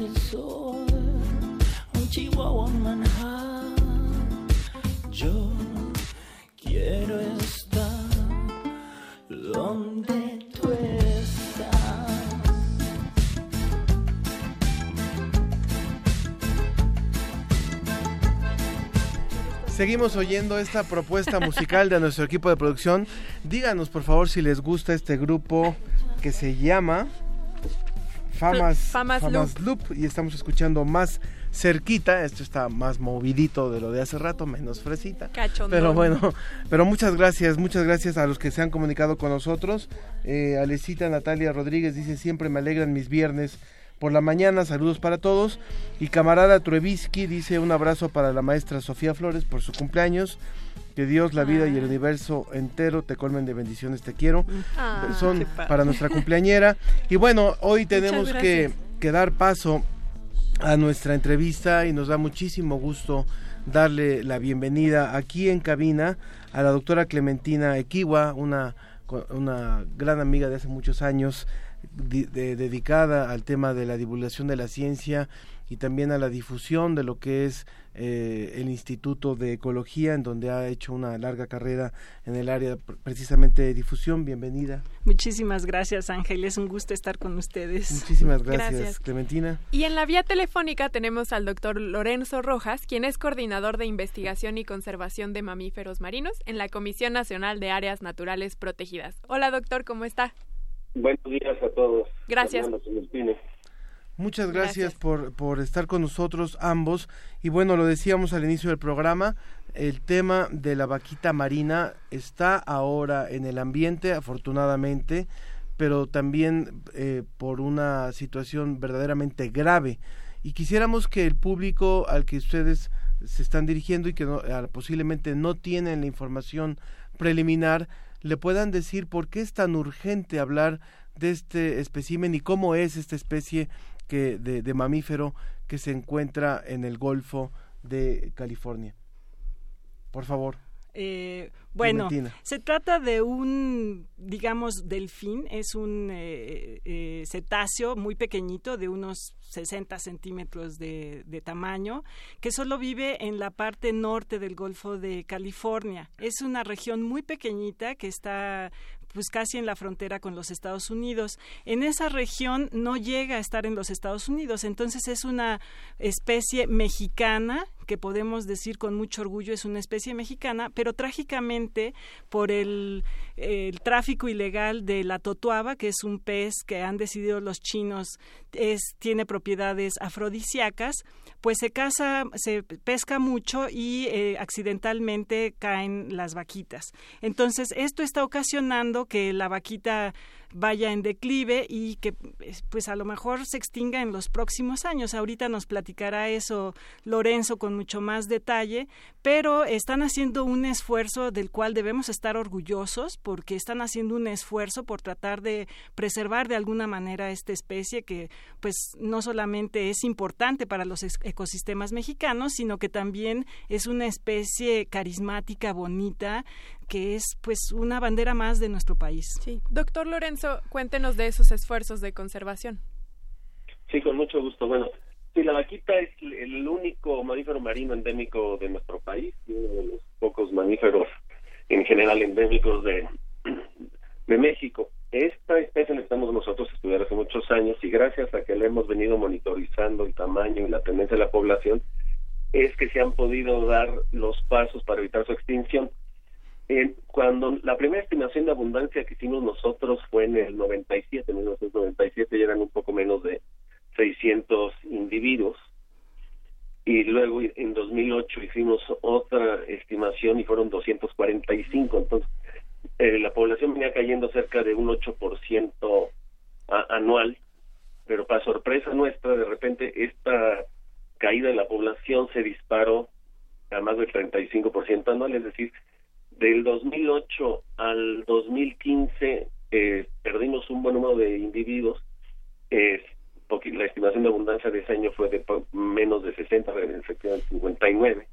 El sol, un chihuahua Manhattan. Yo quiero estar donde tú estás. Seguimos oyendo esta propuesta musical de nuestro equipo de producción. Díganos por favor si les gusta este grupo que se llama Famas, Famas Loop. y estamos escuchando más cerquita, esto está más movidito de lo de hace rato, menos fresita. Cachondón. Pero bueno, pero muchas gracias, muchas gracias a los que se han comunicado con nosotros. Eh, Alecita Natalia Rodríguez dice, siempre me alegran mis viernes por la mañana, saludos para todos. Y camarada Truevisky dice un abrazo para la maestra Sofía Flores por su cumpleaños. Que Dios, la vida y el universo entero te colmen de bendiciones, te quiero. Ah, Son para nuestra cumpleañera. Y bueno, hoy tenemos que, dar paso a nuestra entrevista y nos da muchísimo gusto darle la bienvenida aquí en cabina a la doctora Clementina Equiwa, una, gran amiga de hace muchos años, di- de- dedicada al tema de la divulgación de la ciencia y también a la difusión de lo que es eh, el Instituto de Ecología, en donde ha hecho una larga carrera en el área pr- precisamente de difusión. Bienvenida. Muchísimas gracias, Ángel. Es un gusto estar con ustedes. Muchísimas gracias, Gracias. Clementina. Y en la vía telefónica tenemos al doctor Lorenzo Rojas, quien es coordinador de investigación y conservación de mamíferos marinos en la Comisión Nacional de Áreas Naturales Protegidas. Hola doctor, ¿cómo está? Buenos días a todos. Gracias. Muchas gracias, Por, por estar con nosotros ambos. Y bueno, lo decíamos al inicio del programa, el tema de la vaquita marina está ahora en el ambiente, afortunadamente, pero también eh, por una situación verdaderamente grave. Y quisiéramos que el público al que ustedes se están dirigiendo y que no- ah, posiblemente no tienen la información preliminar, le puedan decir por qué es tan urgente hablar de este espécimen y cómo es esta especie que de, de mamífero que se encuentra en el Golfo de California. Por favor. Eh, bueno, Clementina. se trata de un, digamos, delfín, es un eh, eh, cetáceo muy pequeñito, de unos 60 centímetros de, de tamaño, que solo vive en la parte norte del Golfo de California. Es una región muy pequeñita que está pues casi en la frontera con los Estados Unidos. En esa región no llega a estar en los Estados Unidos, entonces es una especie mexicana que podemos decir con mucho orgullo es una especie mexicana, pero trágicamente por el, tráfico ilegal de la totuaba, que es un pez que han decidido los chinos es, tiene propiedades afrodisíacas, pues se caza, se pesca mucho y eh, accidentalmente caen las vaquitas. Entonces, esto está ocasionando que la vaquita vaya en declive y que pues a lo mejor se extinga en los próximos años. Ahorita nos platicará eso Lorenzo con mucho más detalle, pero están haciendo un esfuerzo del cual debemos estar orgullosos porque están haciendo un esfuerzo por tratar de preservar de alguna manera esta especie que pues no solamente es importante para los ecosistemas mexicanos, sino que también es una especie carismática, bonita, que es pues una bandera más de nuestro país. Sí. Doctor Lorenzo, cuéntenos de esos esfuerzos de conservación. Sí, con mucho gusto. Bueno, sí, la vaquita es el único mamífero marino endémico de nuestro país y uno de los pocos mamíferos en general endémicos de, de México. Esta especie necesitamos nosotros estudiar hace muchos años y gracias a que le hemos venido monitorizando el tamaño y la tendencia de la población, es que se han podido dar los pasos para evitar su extinción. Eh, cuando la primera estimación de abundancia que hicimos nosotros fue en el 97, en 1997 y eran un poco menos de 600 individuos. Y luego en 2008 hicimos otra estimación y fueron 245. Entonces, eh, la población venía cayendo cerca de un 8% a- anual, pero para sorpresa nuestra, de repente esta caída de la población se disparó a más del 35% anual, es decir, del 2008 al 2015 eh, perdimos un buen número de individuos. Eh, porque la estimación de abundancia de ese año fue de menos de 60, efectivamente 59.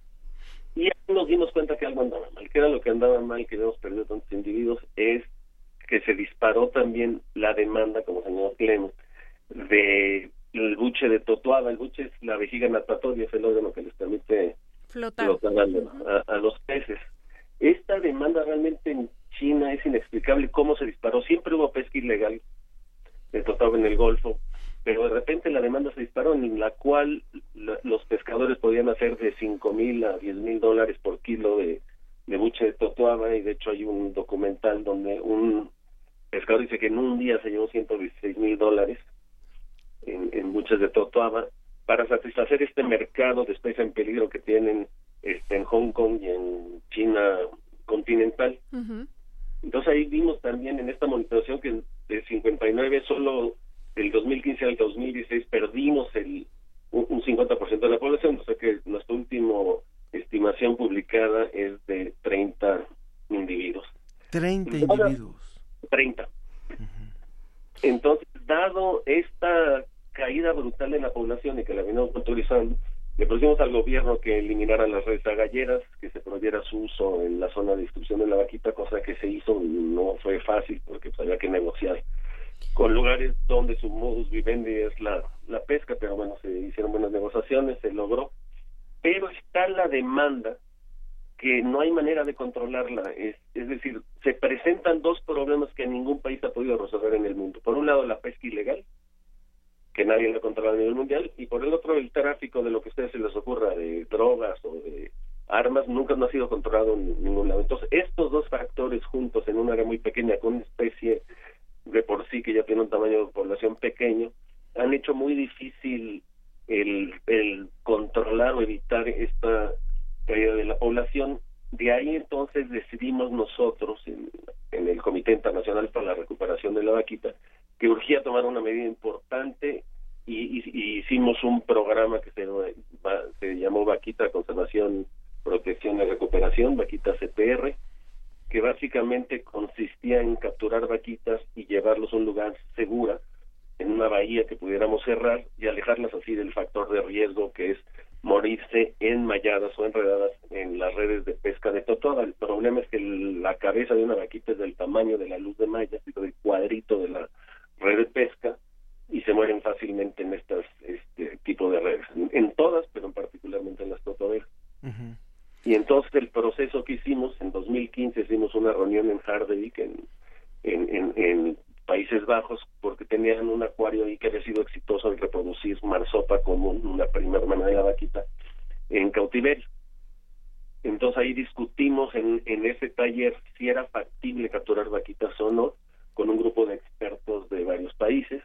Y ahí nos dimos cuenta que algo andaba mal. que era lo que andaba mal, que habíamos perdido tantos individuos? Es que se disparó también la demanda, como señor Clem, de el buche de totuaba. El buche es la vejiga natatoria, es el órgano que les permite Flotar. flotar a, a- a los peces. Esta demanda realmente en China es inexplicable cómo se disparó. Siempre hubo pesca ilegal de totuaba en el Golfo, pero de repente la demanda se disparó en la cual los pescadores podían hacer de cinco mil a diez mil dólares por kilo de, de buche de totoaba y de hecho hay un documental donde un pescador dice que en un día se llevó 116 mil dólares en, buches de totoaba para satisfacer este mercado de especies en peligro que tienen este, en Hong Kong y en China continental. Entonces ahí vimos también en esta monitorización que de 59 solo del 2015 al 2016 perdimos el un, 50% de la población, o sea que nuestra última estimación publicada es de 30 individuos. 30 individuos. 30. Entonces, dado esta caída brutal en la población y que la venimos autorizando, le pusimos al gobierno que eliminara las redes agalleras, que se prohibiera su uso en la zona de distribución de la vaquita, cosa que se hizo, no fue fácil porque pues, había que negociar con lugares donde su modus vivendi es la, la pesca, pero bueno, se hicieron buenas negociaciones, se logró, pero está la demanda que no hay manera de controlarla, es, es decir, se presentan dos problemas que ningún país ha podido resolver en el mundo. Por un lado, la pesca ilegal, que nadie la controla a nivel mundial, y por el otro, el tráfico de lo que a ustedes se les ocurra, de drogas o de armas, nunca no ha sido controlado en ningún lado. Entonces, estos dos factores juntos en un área muy pequeña, con una especie de por sí que ya tiene un tamaño de población pequeño, han hecho muy difícil el, el controlar o evitar esta caída de la población. De ahí entonces decidimos nosotros, en el Comité Internacional para la Recuperación de la Vaquita, que urgía tomar una medida importante y, y, hicimos un programa que se, se llamó Vaquita Conservación, Protección y Recuperación, Vaquita CPR, que básicamente consistía en capturar vaquitas y llevarlos a un lugar segura, en una bahía que pudiéramos cerrar y alejarlas así del factor de riesgo que es morirse enmalladas o enredadas en las redes de pesca de totoaba. El problema es que la cabeza de una vaquita es del tamaño de la luz de malla, del cuadrito de la red de pesca, y se mueren fácilmente en estas este tipo de redes, en, todas, pero en particularmente en las totoberas. Y entonces el proceso que hicimos, en 2015 hicimos una reunión en Harderwijk, en, en, en, Países Bajos, porque tenían un acuario ahí que había sido exitoso en reproducir marsopa común, una primera manera de vaquita, en cautiverio. Entonces ahí discutimos en, en ese taller si era factible capturar vaquitas o no, con un grupo de expertos de varios países.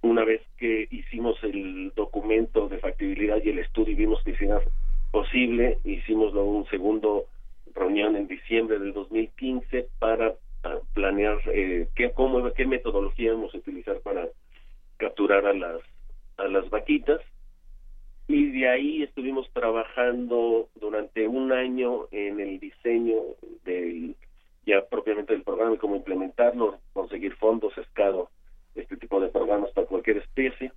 Una vez que hicimos el documento de factibilidad y el estudio y vimos que si era posible, hicimos un segundo reunión en diciembre del 2015 para ah, planear eh, qué, cómo, qué metodología vamos a utilizar para capturar a las, a las vaquitas. Y de ahí estuvimos trabajando durante un año en el diseño del, ya propiamente del programa y cómo implementarlo, conseguir fondos, escado, este tipo de programas para cualquier especie.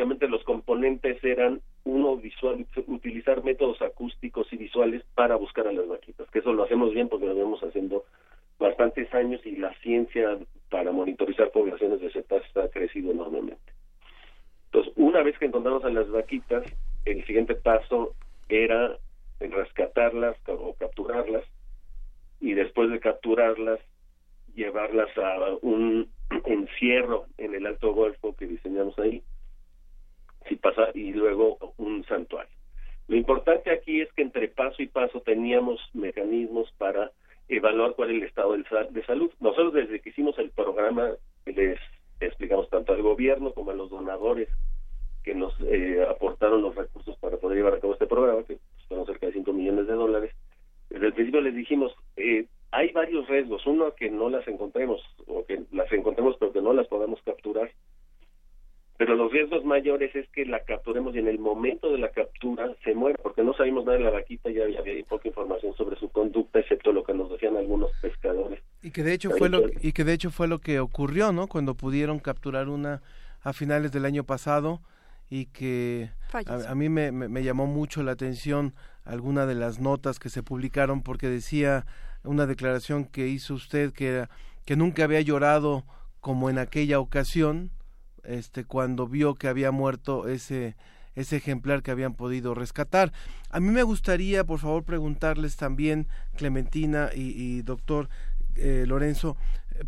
Básicamente los componentes eran uno visual, utilizar métodos acústicos y visuales para buscar a las vaquitas, que eso lo hacemos bien porque lo venimos haciendo bastantes años y la ciencia para monitorizar poblaciones de cetáceos ha crecido enormemente. Entonces, una vez que encontramos a las vaquitas, el siguiente paso era rescatarlas o capturarlas y después de capturarlas llevarlas a un encierro en el Alto Golfo que diseñamos ahí si pasa y luego un santuario. Lo importante aquí es que entre paso y paso teníamos mecanismos para evaluar cuál es el estado de salud. Nosotros desde que hicimos el programa les explicamos tanto al gobierno como a los donadores que nos eh, aportaron los recursos para poder llevar a cabo este programa, que fueron cerca de 5 millones de dólares. Desde el principio les dijimos, eh, hay varios riesgos. Uno, que no las encontremos, o que las encontremos pero que no las podamos capturar. Pero los riesgos mayores es que la capturemos y en el momento de la captura se muera, porque no sabemos nada de la vaquita, ya había, poca información sobre su conducta, excepto lo que nos decían algunos pescadores. Y que de hecho fue lo y que de hecho fue lo que ocurrió, ¿no? Cuando pudieron capturar una a finales del año pasado y que a, mí me, me, llamó mucho la atención alguna de las notas que se publicaron porque decía una declaración que hizo usted que que nunca había llorado como en aquella ocasión este cuando vio que había muerto ese ese ejemplar que habían podido rescatar. A mí me gustaría, por favor, preguntarles también, Clementina y, doctor eh, Lorenzo,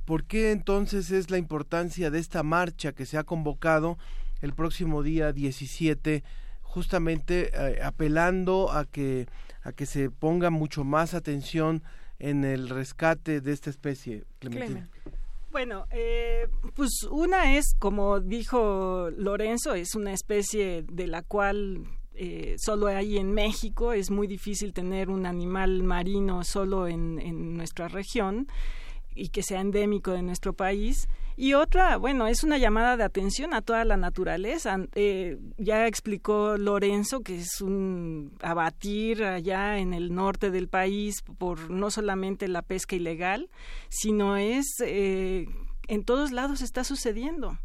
¿por qué entonces es la importancia de esta marcha que se ha convocado el próximo día 17 justamente eh, apelando a que a que se ponga mucho más atención en el rescate de esta especie, Clementina. Bueno, eh, pues una es, como dijo Lorenzo, es una especie de la cual eh, solo hay en México, es muy difícil tener un animal marino solo en, en nuestra región y que sea endémico de nuestro país. Y otra, bueno, es una llamada de atención a toda la naturaleza. Eh, ya explicó Lorenzo que es un abatir allá en el norte del país por no solamente la pesca ilegal, sino es eh, en todos lados está sucediendo.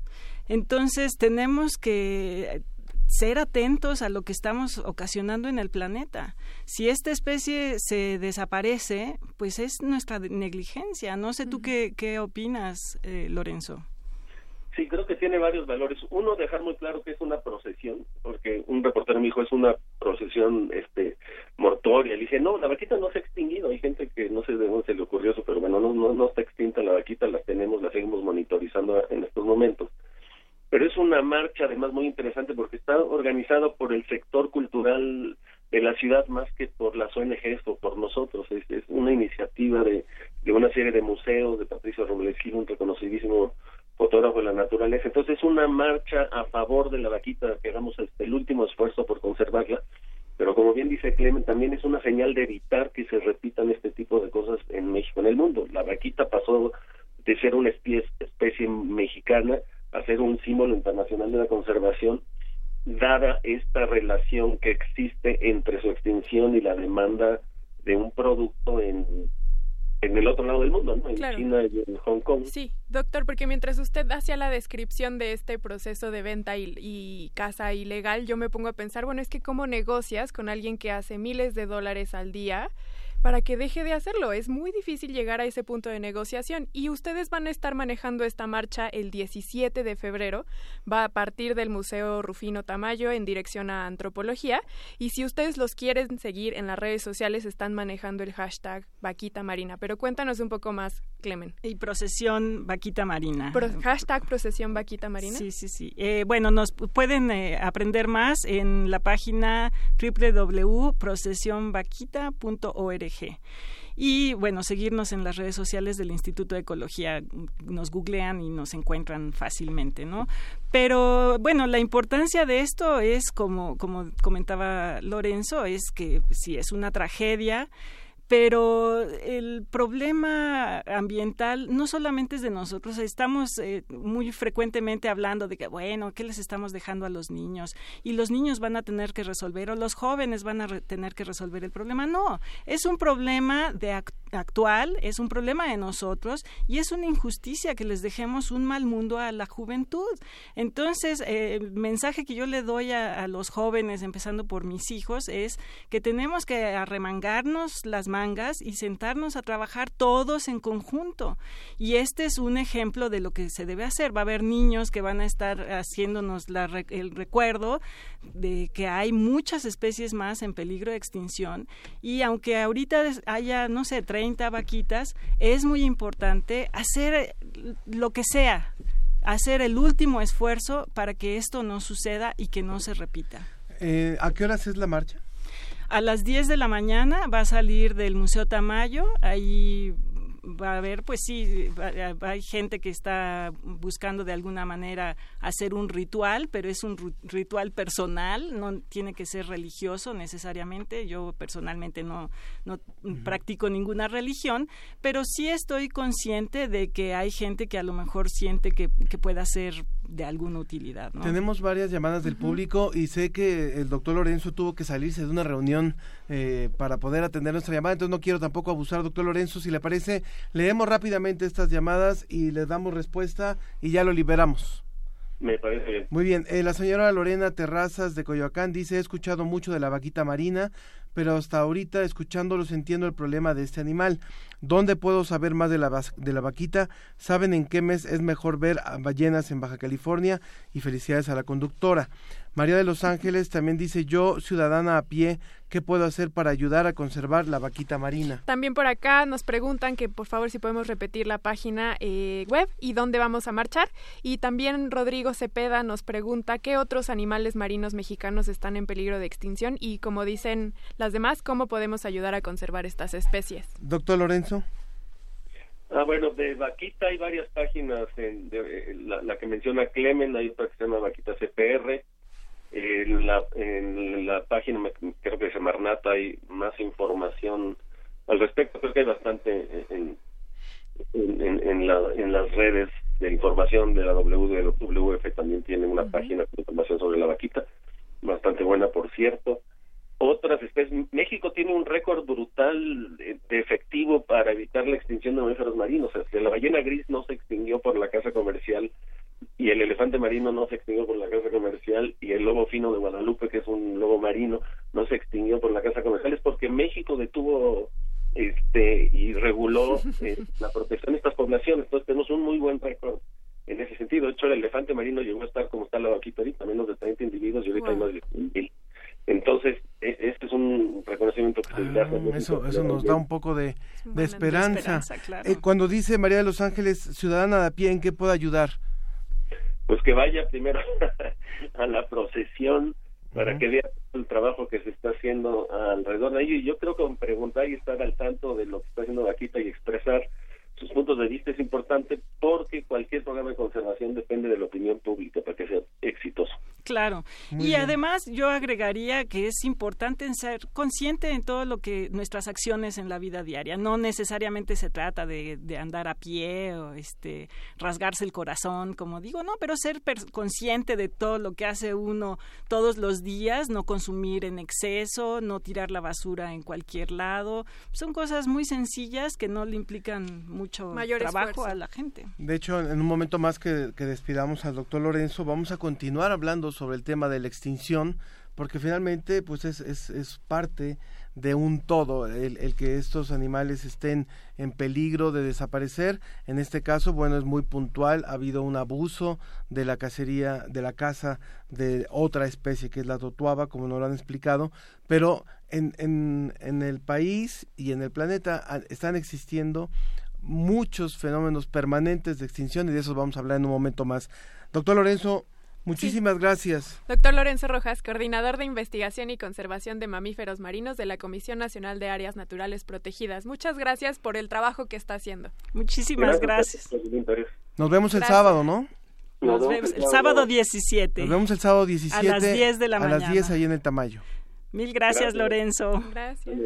Entonces tenemos que ser atentos a lo que estamos ocasionando en el planeta. Si esta especie se desaparece, pues es nuestra negligencia. No sé tú qué, qué opinas, eh, Lorenzo. Sí, creo que tiene varios valores. Uno, dejar muy claro que es una procesión, porque un reportero me dijo es una procesión este mortoria. Le dije, no, la vaquita no se ha extinguido. Hay gente que no sé de dónde se le ocurrió eso, pero bueno, no, no, no está extinta la vaquita, la tenemos, la seguimos monitorizando en estos momentos pero es una marcha además muy interesante porque está organizado por el sector cultural de la ciudad más que por las ONGs o por nosotros. Es, es una iniciativa de, de, una serie de museos de Patricio Robles Gil, un reconocidísimo fotógrafo de la naturaleza. Entonces es una marcha a favor de la vaquita, que hagamos este, el último esfuerzo por conservarla. Pero como bien dice Clemen, también es una señal de evitar que se repitan este tipo de cosas en México, en el mundo. La vaquita pasó de ser una especie mexicana hacer un símbolo internacional de la conservación, dada esta relación que existe entre su extinción y la demanda de un producto en, en el otro lado del mundo, ¿no? en China y en Hong Kong. Sí, doctor, porque mientras usted hacía la descripción de este proceso de venta y, y caza ilegal, yo me pongo a pensar, bueno, es que cómo negocias con alguien que hace miles de dólares al día para que deje de hacerlo. Es muy difícil llegar a ese punto de negociación y ustedes van a estar manejando esta marcha el 17 de febrero. Va a partir del Museo Rufino Tamayo en dirección a Antropología y si ustedes los quieren seguir en las redes sociales están manejando el hashtag Vaquita Marina. Pero cuéntanos un poco más, Clemen. Y procesión Vaquita Marina. hashtag procesión Vaquita Marina. Sí, sí, sí. Eh, bueno, nos pueden eh, aprender más en la página www.procesionvaquita.org. Y bueno, seguirnos en las redes sociales del Instituto de Ecología, nos googlean y nos encuentran fácilmente, ¿no? Pero bueno, la importancia de esto es, como, como comentaba Lorenzo, es que si es una tragedia, pero el problema ambiental no solamente es de nosotros, estamos eh, muy frecuentemente hablando de que, bueno, ¿qué les estamos dejando a los niños? Y los niños van a tener que resolver, o los jóvenes van a tener que resolver el problema. No, es un problema de actual, es un problema de nosotros y es una injusticia que les dejemos un mal mundo a la juventud. Entonces, eh, el mensaje que yo le doy a, a los jóvenes, empezando por mis hijos, es que tenemos que arremangarnos las manos y sentarnos a trabajar todos en conjunto. Y este es un ejemplo de lo que se debe hacer. Va a haber niños que van a estar haciéndonos el recuerdo de que hay muchas especies más en peligro de extinción y aunque ahorita haya, no sé, 30 vaquitas, es muy importante hacer lo que sea, hacer el último esfuerzo para que esto no suceda y que no se repita. Eh, ¿A qué horas es la marcha? A las 10 de la mañana va a salir del Museo Tamayo, ahí va a haber, pues sí, hay gente que está buscando de alguna manera hacer un ritual, pero es un ritual personal, no tiene que ser religioso necesariamente. Yo personalmente no, no practico ninguna religión, pero sí estoy consciente de que hay gente que a lo mejor siente que, que pueda ser de alguna utilidad. Tenemos varias llamadas del público y sé que el doctor Lorenzo tuvo que salirse de una reunión eh, para poder atender nuestra llamada, entonces no quiero tampoco abusar, doctor Lorenzo, si le parece, leemos rápidamente estas llamadas y le damos respuesta y ya lo liberamos. Me parece bien. Muy bien. Eh, la señora Lorena Terrazas de Coyoacán dice, he escuchado mucho de la vaquita marina, pero hasta ahorita escuchándolos entiendo el problema de este animal. ¿Dónde puedo saber más de la, de la vaquita? ¿Saben en qué mes es mejor ver ballenas en Baja California? Y felicidades a la conductora. María de los Ángeles también dice, yo, ciudadana a pie, ¿qué puedo hacer para ayudar a conservar la vaquita marina? También por acá nos preguntan que por favor si podemos repetir la página eh, web y dónde vamos a marchar. Y también Rodrigo Cepeda nos pregunta qué otros animales marinos mexicanos están en peligro de extinción y como dicen las demás, ¿cómo podemos ayudar a conservar estas especies? Doctor Lorenzo. Ah, bueno, de Vaquita hay varias páginas, en, de, la, la, que menciona Clemen, hay otra que se llama Vaquita CPR, en la, en la página, creo que es Marnata, hay más información al respecto. Creo que hay bastante en, en, en, la, en las redes de información de la WWF también tiene una página con información sobre la vaquita, bastante buena, por cierto. Otras especies, México tiene un récord brutal de, efectivo para evitar la extinción de mamíferos marinos. O sea, la ballena gris no se extinguió por la casa comercial y el elefante marino no se extinguió por la casa comercial y el lobo fino de Guadalupe, que es un lobo marino, no se extinguió por la casa comercial, es porque México detuvo este y reguló eh, la protección de estas poblaciones. Entonces tenemos un muy buen récord en ese sentido. De hecho, el elefante marino llegó a estar como está la vaquita ahorita, menos de 30 individuos y ahorita hay más de mil. Entonces, e, este es un reconocimiento que se ah, Eso, eso nos da un poco de, de esperanza. eh, cuando dice María de los Ángeles, ciudadana de a pie, ¿en qué puede ayudar? Pues que vaya primero a la procesión para que vea el trabajo que se está haciendo alrededor de ello y yo creo que preguntar y estar al tanto de lo que está haciendo Vaquita y expresar sus puntos de vista es importante porque cualquier programa de conservación depende de la opinión pública para que sea exitoso. Claro. y además yo agregaría que es importante ser consciente en todo lo que nuestras acciones en la vida diaria. No necesariamente se trata de, andar a pie o este rasgarse el corazón, como digo, no, pero ser consciente de todo lo que hace uno todos los días, no consumir en exceso, no tirar la basura en cualquier lado. Son cosas muy sencillas que no le implican mucho trabajo a la gente. De hecho, en un momento más que, que despidamos al doctor Lorenzo, vamos a continuar hablando sobre el tema de la extinción, porque finalmente pues es, es, parte de un todo, el, el, que estos animales estén en peligro de desaparecer. En este caso, bueno, es muy puntual, ha habido un abuso de la cacería, de la caza de otra especie que es la totuaba, como nos lo han explicado, pero en, en, en el país y en el planeta están existiendo muchos fenómenos permanentes de extinción y de eso vamos a hablar en un momento más. Doctor Lorenzo, Muchísimas gracias. Doctor Lorenzo Rojas, coordinador de investigación y conservación de mamíferos marinos de la Comisión Nacional de Áreas Naturales Protegidas. Muchas gracias por el trabajo que está haciendo. Muchísimas gracias. Nos vemos el sábado, ¿no? Nos vemos el sábado 17. Nos vemos el sábado 17. A las 10 de la mañana. A las 10 ahí en el Tamayo. Mil gracias, Lorenzo. Gracias.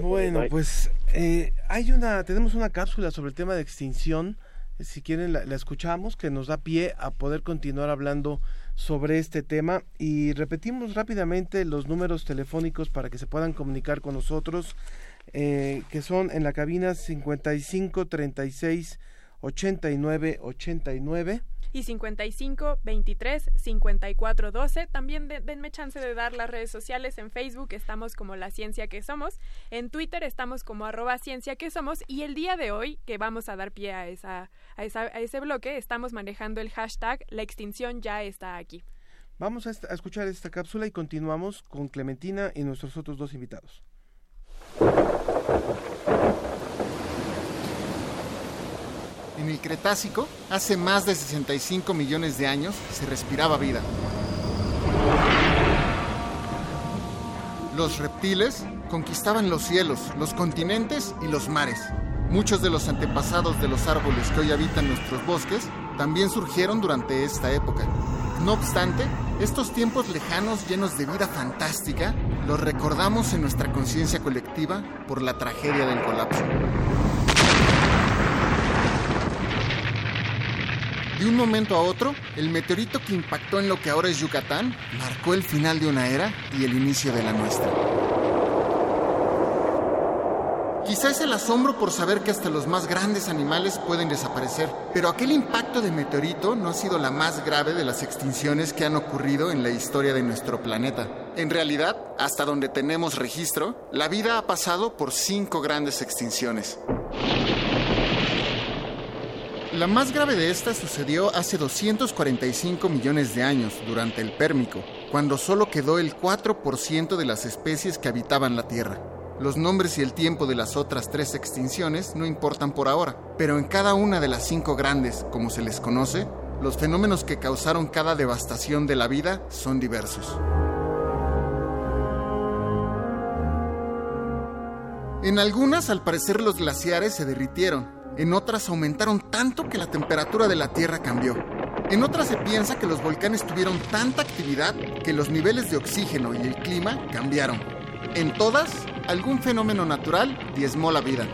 Bueno, pues eh, hay una, tenemos una cápsula sobre el tema de extinción si quieren la, escuchamos, que nos da pie a poder continuar hablando sobre este tema. Y repetimos rápidamente los números telefónicos para que se puedan comunicar con nosotros, eh, que son en la cabina 55 36 89 89 y 55 23 54 12. También denme chance de dar las redes sociales. En Facebook estamos como La Ciencia que Somos. En Twitter estamos como arroba Ciencia que Somos. Y el día de hoy, que vamos a dar pie a, esa, a, esa, a ese bloque, estamos manejando el hashtag La extinción ya está aquí. Vamos a, a escuchar esta cápsula y continuamos con Clementina y nuestros otros dos invitados. En el Cretácico, hace más de 65 millones de años, se respiraba vida. Los reptiles conquistaban los cielos, los continentes y los mares. Muchos de los antepasados de los árboles que hoy habitan nuestros bosques también surgieron durante esta época. No obstante, estos tiempos lejanos llenos de vida fantástica los recordamos en nuestra conciencia colectiva por la tragedia del colapso. De un momento a otro, el meteorito que impactó en lo que ahora es Yucatán marcó el final de una era y el inicio de la nuestra. Quizá es el asombro por saber que hasta los más grandes animales pueden desaparecer, pero aquel impacto de meteorito no ha sido la más grave de las extinciones que han ocurrido en la historia de nuestro planeta. En realidad, hasta donde tenemos registro, la vida ha pasado por cinco grandes extinciones. La más grave de estas sucedió hace 245 millones de años, durante el Pérmico, cuando solo quedó el 4% de las especies que habitaban la Tierra. Los nombres y el tiempo de las otras tres extinciones no importan por ahora, pero en cada una de las cinco grandes, como se les conoce, los fenómenos que causaron cada devastación de la vida son diversos. En algunas, al parecer, los glaciares se derritieron, en otras aumentaron tanto que la temperatura de la Tierra cambió. En otras se piensa que los volcanes tuvieron tanta actividad que los niveles de oxígeno y el clima cambiaron. En todas, algún fenómeno natural diezmó la vida.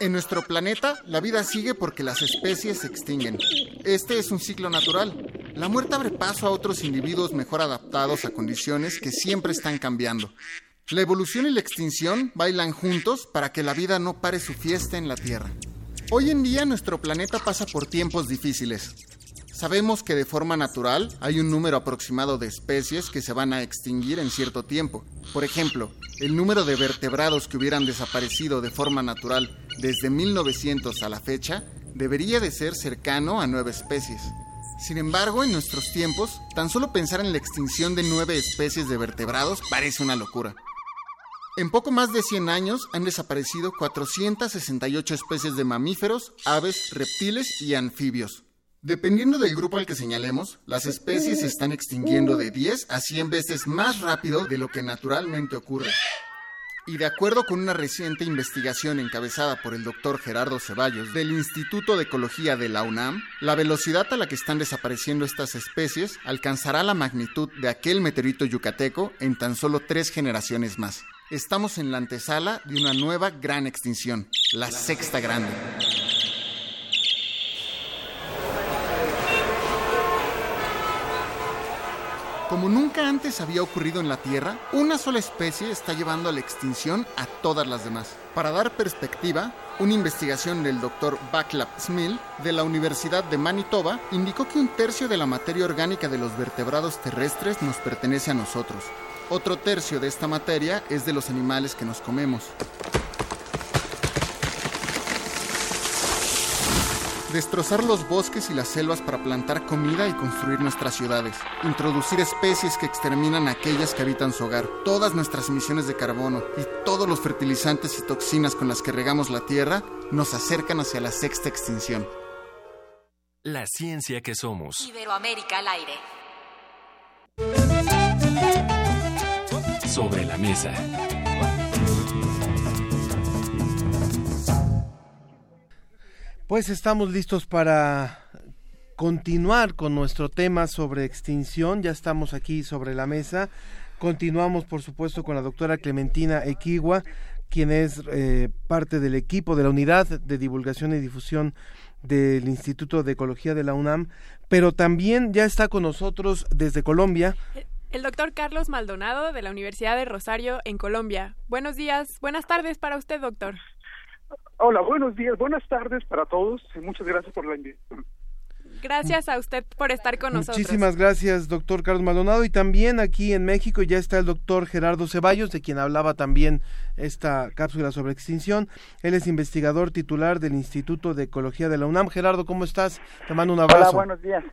En nuestro planeta, la vida sigue porque las especies se extinguen. Este es un ciclo natural. La muerte abre paso a otros individuos mejor adaptados a condiciones que siempre están cambiando. La evolución y la extinción bailan juntos para que la vida no pare su fiesta en la Tierra. Hoy en día nuestro planeta pasa por tiempos difíciles. Sabemos que de forma natural hay un número aproximado de especies que se van a extinguir en cierto tiempo. Por ejemplo, el número de vertebrados que hubieran desaparecido de forma natural desde 1900 a la fecha debería de ser cercano a nueve especies. Sin embargo, en nuestros tiempos, tan solo pensar en la extinción de nueve especies de vertebrados parece una locura. En poco más de 100 años han desaparecido 468 especies de mamíferos, aves, reptiles y anfibios. Dependiendo del grupo al que señalemos, las especies se están extinguiendo de 10 a 100 veces más rápido de lo que naturalmente ocurre. Y de acuerdo con una reciente investigación encabezada por el doctor Gerardo Ceballos del Instituto de Ecología de la UNAM, la velocidad a la que están desapareciendo estas especies alcanzará la magnitud de aquel meteorito yucateco en tan solo tres generaciones más. Estamos en la antesala de una nueva gran extinción, la sexta grande. Como nunca antes había ocurrido en la Tierra, una sola especie está llevando a la extinción a todas las demás. Para dar perspectiva, una investigación del Dr. Baclav Smil de la Universidad de Manitoba indicó que un tercio de la materia orgánica de los vertebrados terrestres nos pertenece a nosotros, otro tercio de esta materia es de los animales que nos comemos. Destrozar los bosques y las selvas para plantar comida y construir nuestras ciudades. Introducir especies que exterminan a aquellas que habitan su hogar. Todas nuestras emisiones de carbono y todos los fertilizantes y toxinas con las que regamos la tierra nos acercan hacia la sexta extinción. La ciencia que somos. Iberoamérica al aire. Sobre la mesa. Pues estamos listos para continuar con nuestro tema sobre extinción. Ya estamos aquí sobre la mesa. Continuamos, por supuesto, con la doctora Clementina Equigua, quien es eh, parte del equipo de la Unidad de Divulgación y Difusión del Instituto de Ecología de la UNAM, pero también ya está con nosotros desde Colombia el doctor Carlos Maldonado de la Universidad de Rosario en Colombia. Buenos días, buenas tardes para usted, doctor. Hola, buenos días, buenas tardes para todos y muchas gracias por la invitación. Gracias a usted por estar con nosotros. Muchísimas gracias, doctor Carlos Maldonado. Y también aquí en México ya está el doctor Gerardo Ceballos, de quien hablaba también esta cápsula sobre extinción. Él es investigador titular del Instituto de Ecología de la UNAM. Gerardo, ¿cómo estás? Te mando un abrazo. Hola, buenos días.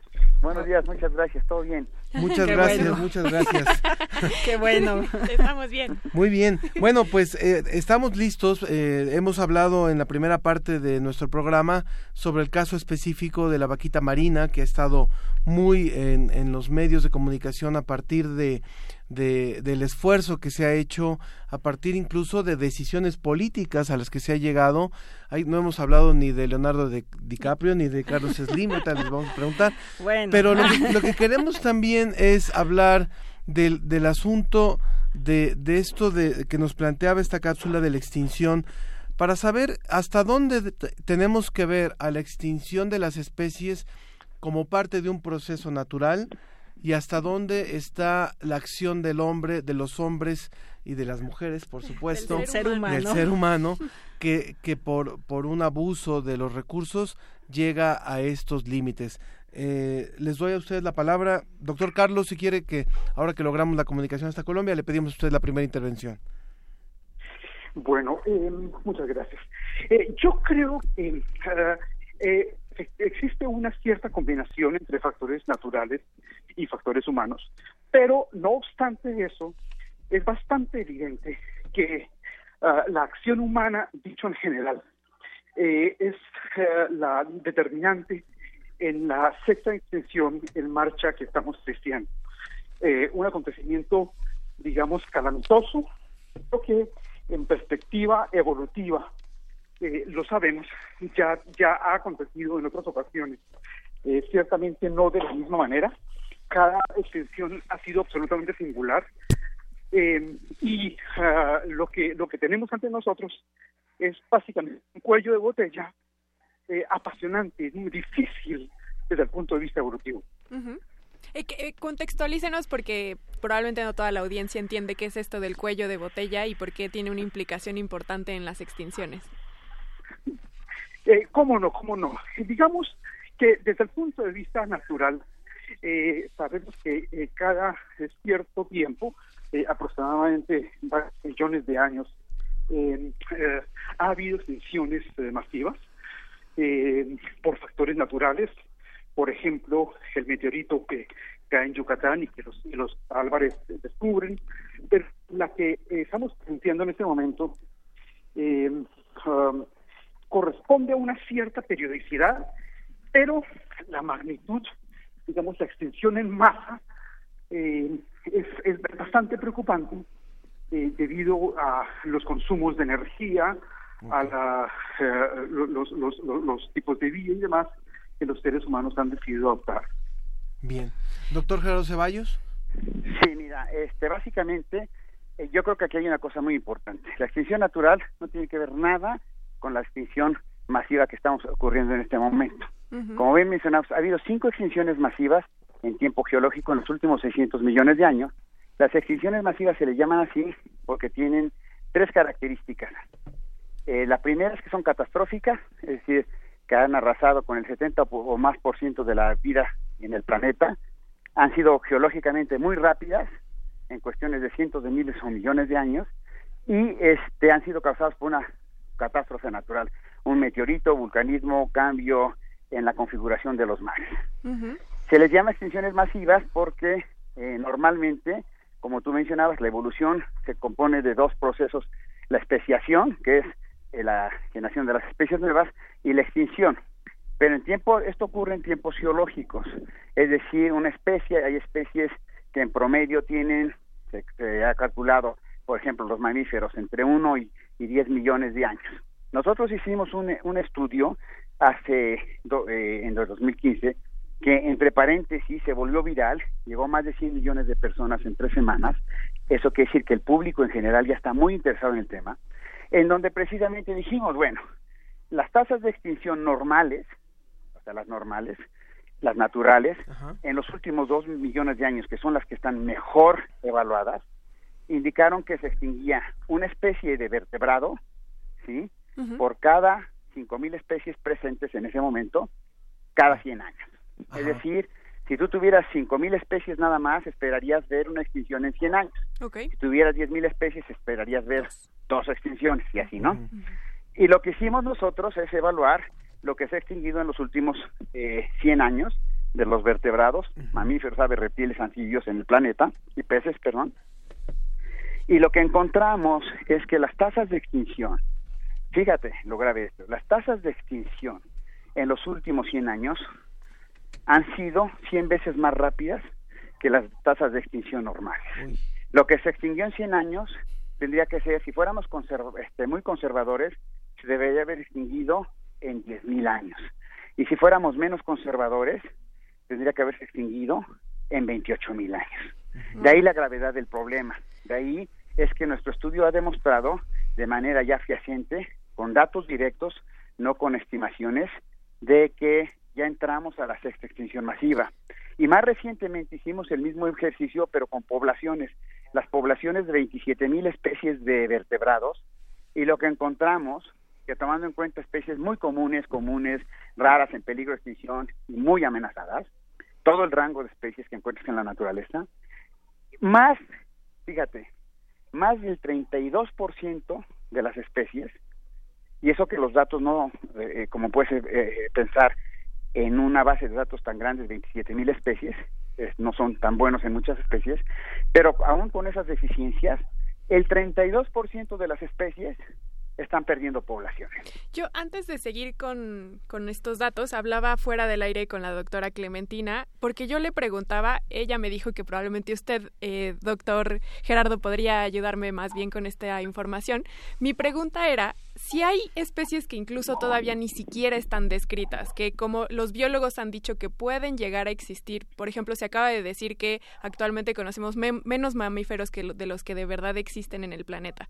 Buenos días, muchas gracias, todo bien. Muchas gracias, muchas gracias. Qué bueno. Estamos bien. Muy bien. Bueno, pues eh, estamos listos. Eh, hemos hablado en la primera parte de nuestro programa sobre el caso específico de la vaquita marina, que ha estado muy en, en los medios de comunicación a partir de de, del esfuerzo que se ha hecho a partir incluso de decisiones políticas a las que se ha llegado. Ahí no hemos hablado ni de Leonardo de, DiCaprio ni de Carlos Slim, tal les vamos a preguntar. Pero lo que, queremos también es hablar del, del asunto de, de esto de, que nos planteaba esta cápsula de la extinción para saber hasta dónde tenemos que ver a la extinción de las especies como parte de un proceso natural y hasta dónde está la acción del hombre, de los hombres y de las mujeres, por supuesto, del ser humano, del ser humano que, que por, por un abuso de los recursos llega a estos límites. Eh, les doy a ustedes la palabra. Doctor Carlos, si quiere que ahora que logramos la comunicación hasta Colombia, le pedimos a usted la primera intervención. Bueno, eh, muchas gracias. Eh, yo creo que eh, existe una cierta combinación entre factores naturales y factores humanos, pero no obstante eso, es bastante evidente que ah, la acción humana, dicho en general, es la determinante en la sexta extensión en marcha que estamos testeando. un acontecimiento, digamos, calamitoso, creo que en perspectiva evolutiva, eh, lo sabemos, ya, ya ha acontecido en otras ocasiones. Eh, ciertamente no de la misma manera. Cada extensión ha sido absolutamente singular. Eh, y ah, lo que lo que tenemos ante nosotros es básicamente un cuello de botella apasionante, muy difícil desde el punto de vista evolutivo. Eh, eh, contextualícenos porque probablemente no toda la audiencia entiende qué es esto del cuello de botella y por qué tiene una implicación importante en las extinciones. Eh, ¿Cómo no? ¿Cómo no? Digamos que desde el punto de vista natural, eh, sabemos que eh, cada cierto tiempo, aproximadamente millones de años, ha habido extinciones masivas por factores naturales, por ejemplo, el meteorito que cae en Yucatán y que los, Álvarez descubren, la que estamos planteando en este momento eh, um, corresponde a una cierta periodicidad, pero la magnitud, digamos, la extensión en masa eh, es, es, bastante preocupante eh, debido a los consumos de energía, a la, los, los, los, los tipos de vida y demás, que los seres humanos han decidido adoptar. Bien. Doctor Gerardo Ceballos. Sí, mira, este, básicamente eh, yo creo que aquí hay una cosa muy importante. La extinción natural no tiene que ver nada con la extinción masiva que estamos ocurriendo en este momento. Como bien mencionamos, ha habido cinco extinciones masivas en tiempo geológico en los últimos 600 millones de años. Las extinciones masivas se les llaman así porque tienen tres características. Eh, la primera es que son catastróficas, es decir, que han arrasado con el 70 o más por ciento de la vida en el planeta, han sido geológicamente muy rápidas, en cuestiones de cientos de miles o millones de años, y este han sido causadas por una catástrofe natural, un meteorito, vulcanismo, cambio en la configuración de los mares. Se les llama extinciones masivas porque eh, normalmente, como tú mencionabas, la evolución se compone de dos procesos, la especiación, que es eh, la generación de las especies nuevas y la extinción. Pero en tiempo, esto ocurre en tiempos geológicos, es decir, una especie, hay especies que en promedio tienen, se, ha calculado, por ejemplo, los mamíferos entre 1 y, y 10 millones de años. Nosotros hicimos un, un estudio hace eh, en 2015 que entre paréntesis se volvió viral, llegó a más de 100 millones de personas en tres semanas. Eso quiere decir que el público en general ya está muy interesado en el tema en donde precisamente dijimos, bueno, las tasas de extinción normales, o sea, las normales, las naturales, en los últimos dos millones de años, que son las que están mejor evaluadas, indicaron que se extinguía una especie de vertebrado, ¿sí? Por cada cinco mil especies presentes en ese momento, cada 100 años. Es decir, si tú tuvieras cinco mil especies nada más, esperarías ver una extinción en 100 años. Si tuvieras diez mil especies, esperarías ver dos extinciones y así, ¿no? Y lo que hicimos nosotros es evaluar lo que se ha extinguido en los últimos eh, 100 años de los vertebrados, mamíferos, aves, reptiles, anfibios en el planeta, y peces, perdón. Y lo que encontramos es que las tasas de extinción, fíjate lo grave esto, las tasas de extinción en los últimos 100 años han sido 100 veces más rápidas que las tasas de extinción normales. Lo que se extinguió en 100 años tendría que ser, si fuéramos este, muy conservadores, se debería haber extinguido en 10.000 años. Y si fuéramos menos conservadores, tendría que haberse extinguido en 28.000 años. De ahí la gravedad del problema. De ahí es que nuestro estudio ha demostrado de manera ya fehaciente, con datos directos, no con estimaciones, de que ya entramos a la sexta extinción masiva. Y más recientemente hicimos el mismo ejercicio, pero con poblaciones, las poblaciones de 27 mil especies de vertebrados, y lo que encontramos, que tomando en cuenta especies muy comunes, comunes, raras, en peligro de extinción y muy amenazadas, todo el rango de especies que encuentras en la naturaleza, más, fíjate, más del 32% de las especies, y eso que los datos no, eh, eh, como puedes eh, pensar, en una base de datos tan grande, 27 mil especies, no son tan buenos en muchas especies, pero aún con esas deficiencias, el 32% de las especies están perdiendo poblaciones. Yo antes de seguir con, con, estos datos, hablaba fuera del aire con la doctora Clementina, porque yo le preguntaba, ella me dijo que probablemente usted, eh, doctor Gerardo, podría ayudarme más bien con esta información. Mi pregunta era si hay especies que incluso todavía ni siquiera están descritas, que como los biólogos han dicho que pueden llegar a existir, por ejemplo, se acaba de decir que actualmente conocemos menos mamíferos que de los que de verdad existen en el planeta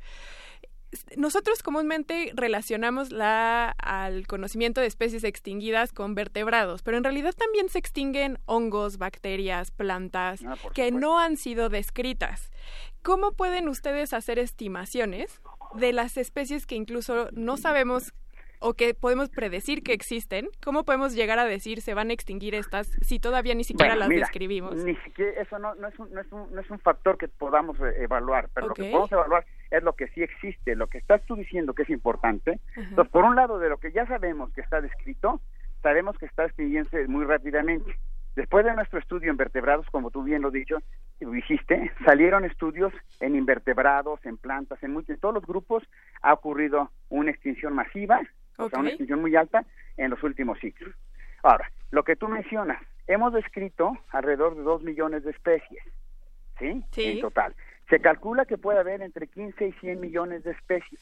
nosotros comúnmente relacionamos la, al conocimiento de especies extinguidas con vertebrados, pero en realidad también se extinguen hongos, bacterias, plantas ah, que no han sido descritas. ¿Cómo pueden ustedes hacer estimaciones de las especies que incluso no sabemos o que podemos predecir que existen, ¿cómo podemos llegar a decir se van a extinguir estas si todavía ni siquiera las describimos? Ni siquiera, eso no, no, es un, no, es un, no es un factor que podamos eh, evaluar, pero lo que podemos evaluar es lo que sí existe, lo que estás tú diciendo que es importante. Entonces, por un lado, de lo que ya sabemos que está descrito, sabemos que está extinguiéndose muy rápidamente. Después de nuestro estudio en vertebrados, como tú bien lo dicho, dijiste, salieron estudios en invertebrados, en plantas, en, en todos los grupos ha ocurrido una extinción masiva o sea, una extinción muy alta en los últimos siglos. Ahora, lo que tú mencionas, hemos descrito alrededor de dos millones de especies, ¿sí? En total. Se calcula que puede haber entre 15 y 100 millones de especies.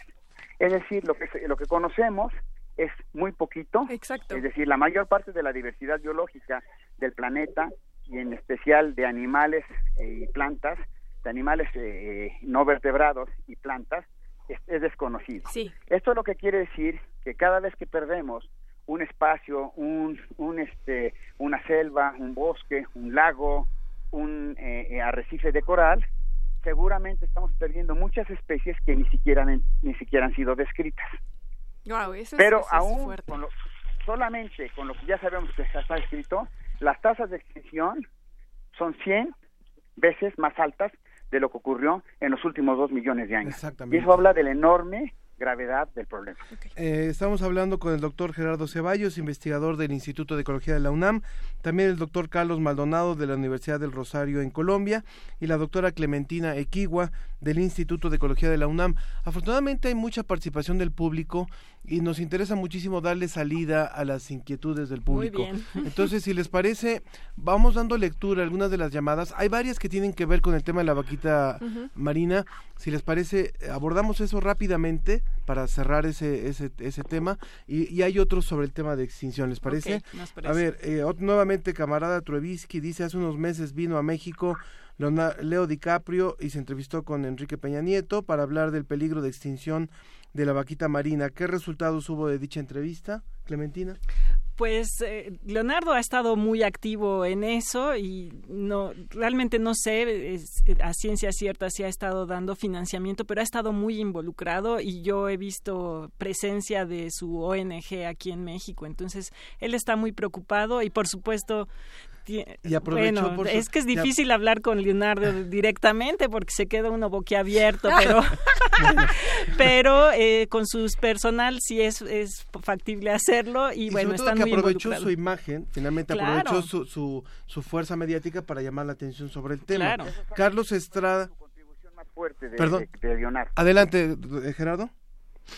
Es decir, lo que, lo que conocemos es muy poquito. Exacto. Es decir, la mayor parte de la diversidad biológica del planeta y en especial de animales eh, y plantas, de animales eh, no vertebrados y plantas, es, desconocido. Sí. Esto es lo que quiere decir que cada vez que perdemos un espacio, un, un este, una selva, un bosque, un lago, un eh, eh, arrecife de coral, seguramente estamos perdiendo muchas especies que ni siquiera ni siquiera han sido descritas. Pero aún con solamente con lo que ya sabemos que está escrito, las tasas de extinción son 100 veces más altas de lo que ocurrió en los últimos dos millones de años. Y eso habla del enorme gravedad del problema. Eh, estamos hablando con el doctor Gerardo Ceballos, investigador del Instituto de Ecología de la UNAM, también el doctor Carlos Maldonado de la Universidad del Rosario en Colombia y la doctora Clementina Equigua del Instituto de Ecología de la UNAM. Afortunadamente hay mucha participación del público y nos interesa muchísimo darle salida a las inquietudes del público. Entonces, si les parece, vamos dando lectura a algunas de las llamadas. Hay varias que tienen que ver con el tema de la vaquita marina. Si les parece, abordamos eso rápidamente para cerrar ese, ese, ese tema y, hay otros sobre el tema de extinción, ¿les parece? A ver, eh, nuevamente camarada Truevisky dice, hace unos meses vino a México Leo DiCaprio y se entrevistó con Enrique Peña Nieto para hablar del peligro de extinción de la vaquita marina. ¿Qué resultados hubo de dicha entrevista, Clementina? Pues eh, Leonardo ha estado muy activo en eso y no realmente no sé a ciencia cierta si ha estado dando financiamiento, pero ha estado muy involucrado y yo he visto presencia de su ONG aquí en México. Entonces él está muy preocupado y por supuesto y bueno, es que es difícil hablar con Leonardo directamente porque se queda uno boquiabierto, pero pero eh, con su personal sí es, es factible hacerlo y, bueno, están que aprovechó su imagen, finalmente aprovechó su, su, su, fuerza mediática para llamar la atención sobre el tema. Carlos Estrada. perdón, Adelante, eh, Gerardo.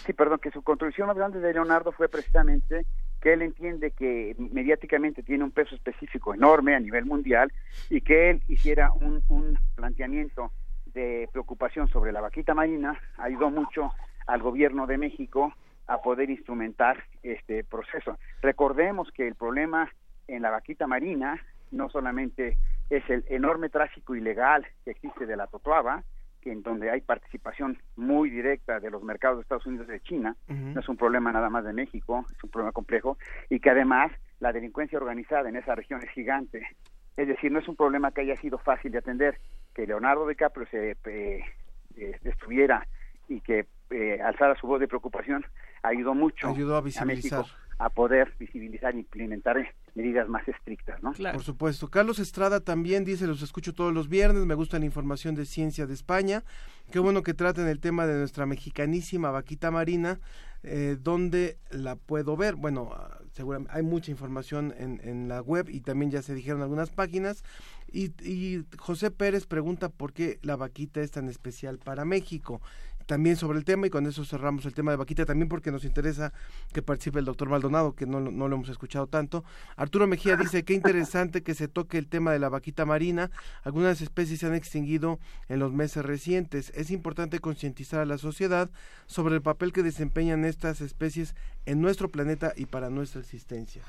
Sí, perdón, que su contribución más grande de Leonardo fue precisamente que él entiende que mediáticamente tiene un peso específico enorme a nivel mundial y que él hiciera un, un planteamiento de preocupación sobre la vaquita marina ayudó mucho al gobierno de México a poder instrumentar este proceso. Recordemos que el problema en la vaquita marina no solamente es el enorme tráfico ilegal que existe de la totuaba, en donde hay participación muy directa de los mercados de Estados Unidos y de China, no es un problema nada más de México, es un problema complejo, y que además la delincuencia organizada en esa región es gigante. Es decir, no es un problema que haya sido fácil de atender. Que Leonardo DiCaprio se eh, eh, estuviera y que eh, alzara su voz de preocupación ayudó mucho Ayudó a visibilizar. México a poder visibilizar e implementar medidas más estrictas, ¿no? Por supuesto. Carlos Estrada también dice, los escucho todos los viernes, me gusta la información de ciencia de España. Qué bueno que traten el tema de nuestra mexicanísima vaquita marina, eh, ¿dónde la puedo ver? Bueno, ah, seguramente hay mucha información en, en la web y también ya se dijeron algunas páginas. Y, y José Pérez pregunta por qué la vaquita es tan especial para México también sobre el tema y con eso cerramos el tema de vaquita también porque nos interesa que participe el doctor Maldonado que no, no lo hemos escuchado tanto. Arturo Mejía dice qué interesante que se toque el tema de la vaquita marina. Algunas especies se han extinguido en los meses recientes. Es importante concientizar a la sociedad sobre el papel que desempeñan estas especies en nuestro planeta y para nuestra existencia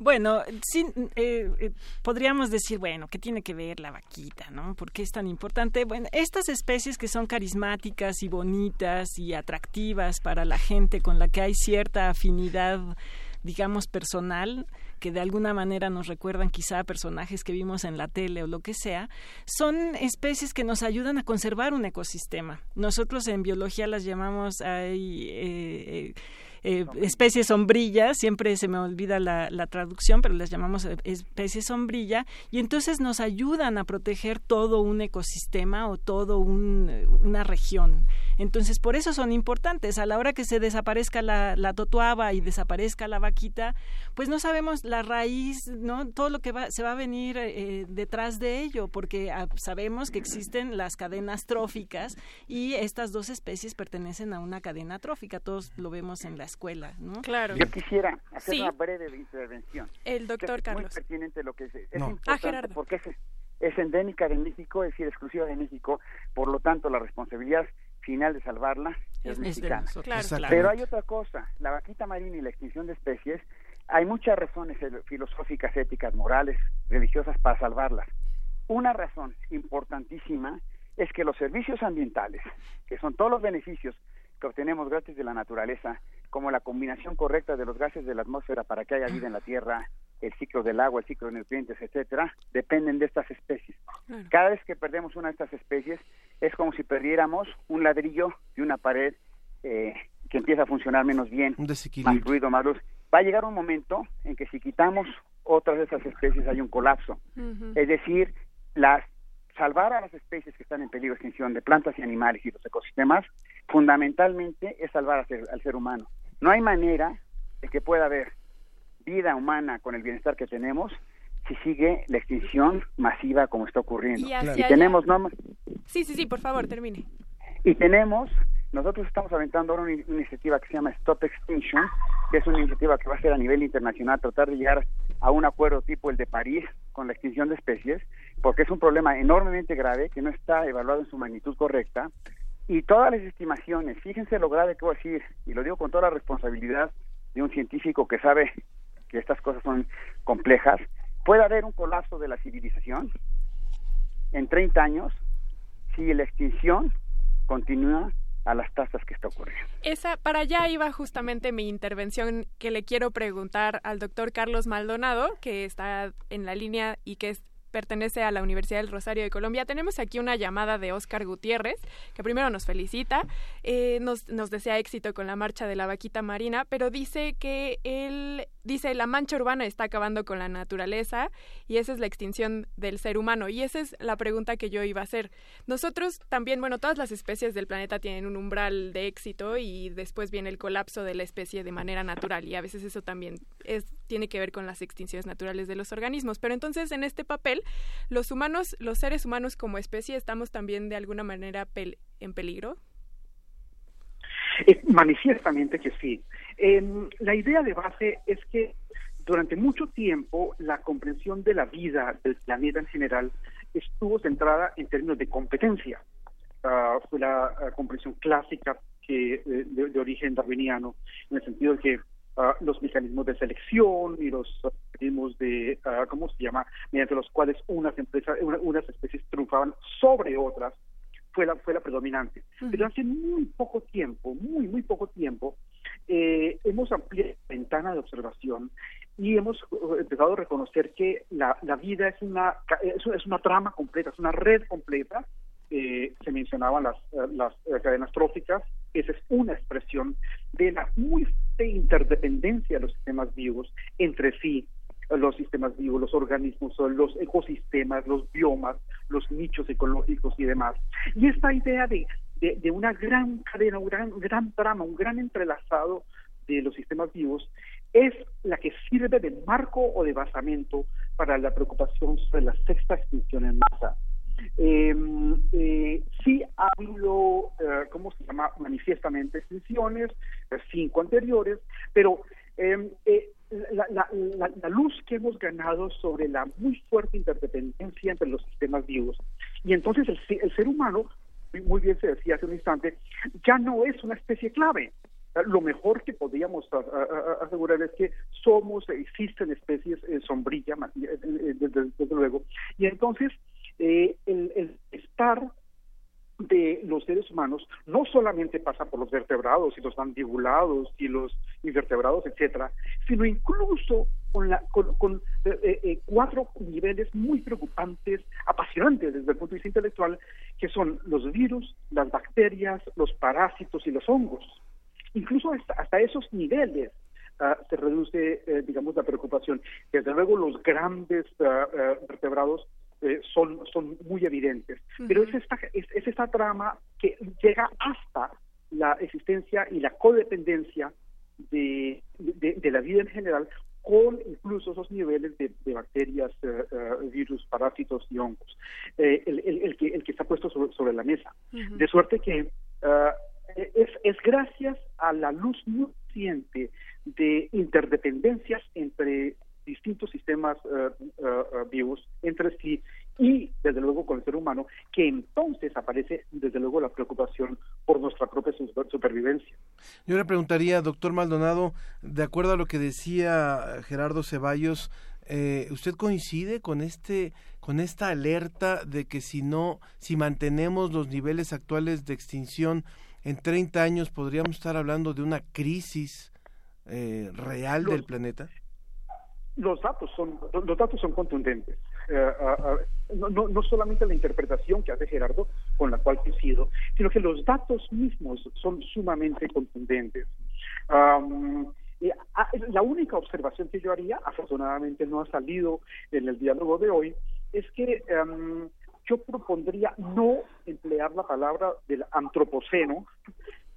bueno, sí, eh, eh, podríamos decir, bueno, ¿qué tiene que ver la vaquita, no? ¿Por qué es tan importante? Bueno, estas especies que son carismáticas y bonitas y atractivas para la gente con la que hay cierta afinidad, digamos, personal, que de alguna manera nos recuerdan quizá a personajes que vimos en la tele o lo que sea, son especies que nos ayudan a conservar un ecosistema. Nosotros en biología las llamamos... Hay, eh, eh, especies sombrilla, siempre se me olvida la, traducción, pero las llamamos eh, especies sombrilla, y entonces nos ayudan a proteger todo un ecosistema o todo una región. Entonces, por eso son importantes. A la hora que se desaparezca la, la totuaba y desaparezca la vaquita, pues no sabemos la raíz, ¿no? Todo lo que va, se va a venir eh, detrás de ello, porque ah, sabemos que existen las cadenas tróficas y estas dos especies pertenecen a una cadena trófica. Todos lo vemos en la escuela, ¿no? Claro. Yo quisiera hacer una breve intervención. El doctor Carlos. Es muy pertinente lo que es. es importante porque es, es endémica de México, es decir, exclusiva de México, por lo tanto la responsabilidad final de salvarla es, mexicana. Pero hay otra cosa, la vaquita marina y la extinción de especies, hay muchas razones filosóficas, éticas, morales, religiosas para salvarlas. Una razón importantísima es que los servicios ambientales, que son todos los beneficios que obtenemos gracias de la naturaleza, como la combinación correcta de los gases de la atmósfera para que haya vida en la Tierra, el ciclo del agua, el ciclo de nutrientes, etcétera, dependen de estas especies. Cada vez que perdemos una de estas especies es como si perdiéramos un ladrillo de una pared eh, que empieza a funcionar menos bien, más ruido, más luz. Va a llegar un momento en que si quitamos otras de esas especies hay un colapso. Es decir, las salvar a las especies que están en peligro de extinción de plantas y animales y los ecosistemas, fundamentalmente es salvar al ser, humano. No hay manera de que pueda haber vida humana con el bienestar que tenemos si sigue la extinción masiva como está ocurriendo. Y, tenemos no Sí, sí, sí, por favor, termine. Y tenemos nosotros estamos aventando ahora una, iniciativa que se llama Stop Extinction, que es una iniciativa que va a ser a nivel internacional, tratar de llegar a un acuerdo tipo el de París con la extinción de especies, porque es un problema enormemente grave que no está evaluado en su magnitud correcta. Y todas las estimaciones, fíjense lo grave que voy a decir, y lo digo con toda la responsabilidad de un científico que sabe que estas cosas son complejas, puede haber un colapso de la civilización en 30 años si la extinción continúa a las tasas que está ocurriendo. Esa, para allá iba justamente mi intervención que le quiero preguntar al doctor Carlos Maldonado, que está en la línea y que es pertenece a la Universidad del Rosario de Colombia. Tenemos aquí una llamada de Oscar Gutiérrez, que primero nos felicita, eh, nos, nos desea éxito con la marcha de la vaquita marina, pero dice que él, dice, la mancha urbana está acabando con la naturaleza y esa es la extinción del ser humano. Y esa es la pregunta que yo iba a hacer. Nosotros también, bueno, todas las especies del planeta tienen un umbral de éxito y después viene el colapso de la especie de manera natural y a veces eso también es, tiene que ver con las extinciones naturales de los organismos. Pero entonces en este papel los humanos, los seres humanos como especie, estamos también de alguna manera en peligro. Eh, manifiestamente que sí. Em, la idea de base es que durante mucho tiempo la comprensión de la vida del planeta en general estuvo centrada en términos de competencia. Ah, fue la comprensión clásica eh, de, origen darwiniano, en el sentido de que ah, los mecanismos de selección y los mecanismos de, ¿cómo se llama?, mediante los cuales unas, empresas, unas especies triunfaban sobre otras, fue la, fue la predominante. Pero hace muy poco tiempo, muy, muy poco tiempo, eh, hemos ampliado la ventana de observación y hemos eh, empezado a reconocer que la, vida es una, es, una trama completa, es una red completa. Eh, se mencionaban las, las cadenas tróficas, esa es una expresión de la muy interdependencia de los sistemas vivos entre sí, los sistemas vivos, los organismos, los ecosistemas, los biomas, los nichos ecológicos y demás. Y esta idea de, de, una gran cadena, un gran, gran trama, un gran entrelazado de los sistemas vivos, es la que sirve de marco o de basamento para la preocupación sobre la sexta extinción en masa. Em, eh, sí ha habido, eh, ¿cómo se llama?, manifiestamente extinciones, eh, cinco anteriores, pero em, eh, la, luz que hemos ganado sobre la muy fuerte interdependencia entre los sistemas vivos. Y entonces el, ser humano, muy bien se decía hace un instante, ya no es una especie clave. Lo mejor que podríamos asegurar es que somos, existen especies eh, sombrilla, eh, eh, desde, luego, y entonces el, el estar de los seres humanos no solamente pasa por los vertebrados y los mandibulados y los invertebrados, etcétera, sino incluso con, la, con, eh, eh, eh, cuatro niveles muy preocupantes, apasionantes desde el punto de vista intelectual, que son los virus, las bacterias, los parásitos y los hongos. Incluso hasta, esos niveles ah, se reduce, digamos, la preocupación. Desde luego los grandes ah, ah, vertebrados eh, son, son muy evidentes. Pero es esta, es, esta trama que llega hasta la existencia y la codependencia de, de, la vida en general con incluso esos niveles de, bacterias, eh, eh, virus, parásitos y hongos, el, el, que, el que está puesto sobre, la mesa. De suerte que es, es gracias a la luz muy reciente de interdependencias entre distintos sistemas uh, vivos entre sí y desde luego con el ser humano, que entonces aparece desde luego la preocupación por nuestra propia supervivencia. Yo le preguntaría, doctor Maldonado, de acuerdo a lo que decía Gerardo Ceballos, eh, ¿usted coincide con este con esta alerta de que si no, si mantenemos los niveles actuales de extinción en 30 años podríamos estar hablando de una crisis eh, real del planeta? los datos son los datos son contundentes eh, no, no, solamente la interpretación que hace Gerardo con la cual coincido sino que los datos mismos son sumamente contundentes. La única observación que yo haría afortunadamente no ha salido en el diálogo de hoy es que yo propondría no emplear la palabra del antropoceno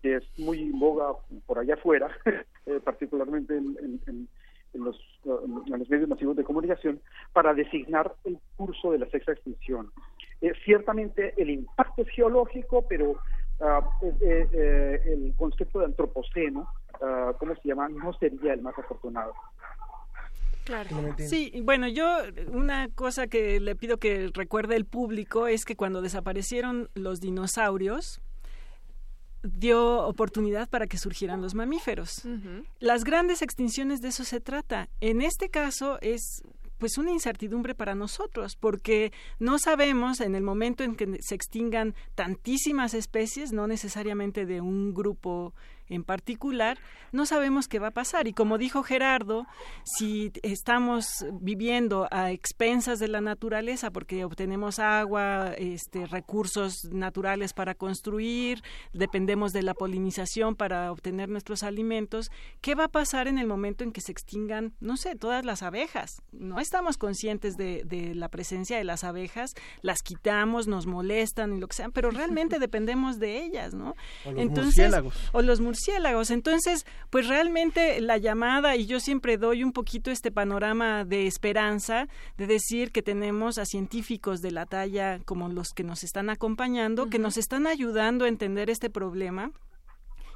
que es muy boga por allá afuera eh, particularmente en en los, en los medios masivos de comunicación para designar el curso de la sexta extinción. Eh, ciertamente el impacto es geológico, pero eh, eh, el concepto de antropoceno, uh, ¿cómo se llama?, no sería el más afortunado. Claro. Sí, bueno, yo una cosa que le pido que recuerde el público es que cuando desaparecieron los dinosaurios, dio oportunidad para que surgieran los mamíferos. Las grandes extinciones de eso se trata. En este caso es pues una incertidumbre para nosotros, porque no sabemos en el momento en que se extingan tantísimas especies, no necesariamente de un grupo en particular, no sabemos qué va a pasar. Y como dijo Gerardo, si estamos viviendo a expensas de la naturaleza porque obtenemos agua, este, recursos naturales para construir, dependemos de la polinización para obtener nuestros alimentos, ¿qué va a pasar en el momento en que se extingan, no sé, todas las abejas? No estamos conscientes de, de la presencia de las abejas, las quitamos, nos molestan y lo que sea, pero realmente dependemos de ellas, ¿no? O los murciélagos. O los murciélagos entonces, pues realmente la llamada, y yo siempre doy un poquito este panorama de esperanza, de decir que tenemos a científicos de la talla como los que nos están acompañando, que nos están ayudando a entender este problema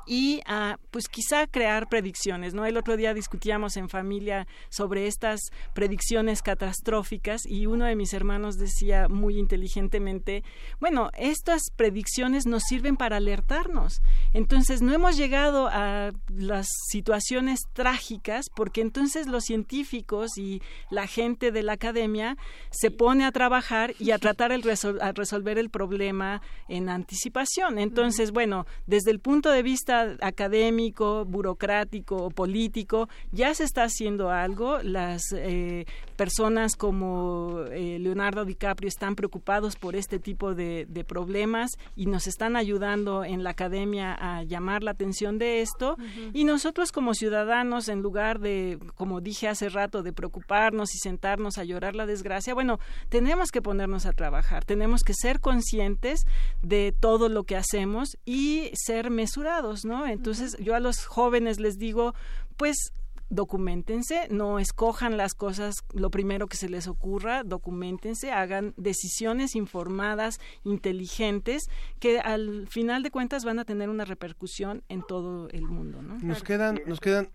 y a, pues quizá crear predicciones, ¿no? El otro día discutíamos en familia sobre estas predicciones catastróficas y uno de mis hermanos decía muy inteligentemente, bueno, estas predicciones nos sirven para alertarnos. Entonces, no hemos llegado a las situaciones trágicas porque entonces los científicos y la gente de la academia se pone a trabajar y a tratar el a resolver el problema en anticipación. Entonces, bueno, desde el punto de vista académico, burocrático o político, ya se está haciendo algo. Las eh, personas como eh, Leonardo DiCaprio están preocupados por este tipo de, problemas y nos están ayudando en la academia a llamar la atención de esto. Y nosotros como ciudadanos, en lugar de, como dije hace rato, de preocuparnos y sentarnos a llorar la desgracia, bueno, tenemos que ponernos a trabajar, tenemos que ser conscientes de todo lo que hacemos y ser mesurados, ¿no? Entonces, yo a los jóvenes les digo, pues documentense, no escojan las cosas lo primero que se les ocurra, documentense, hagan decisiones informadas, inteligentes, que al final de cuentas van a tener una repercusión en todo el mundo. ¿no? Nos quedan, nos quedan.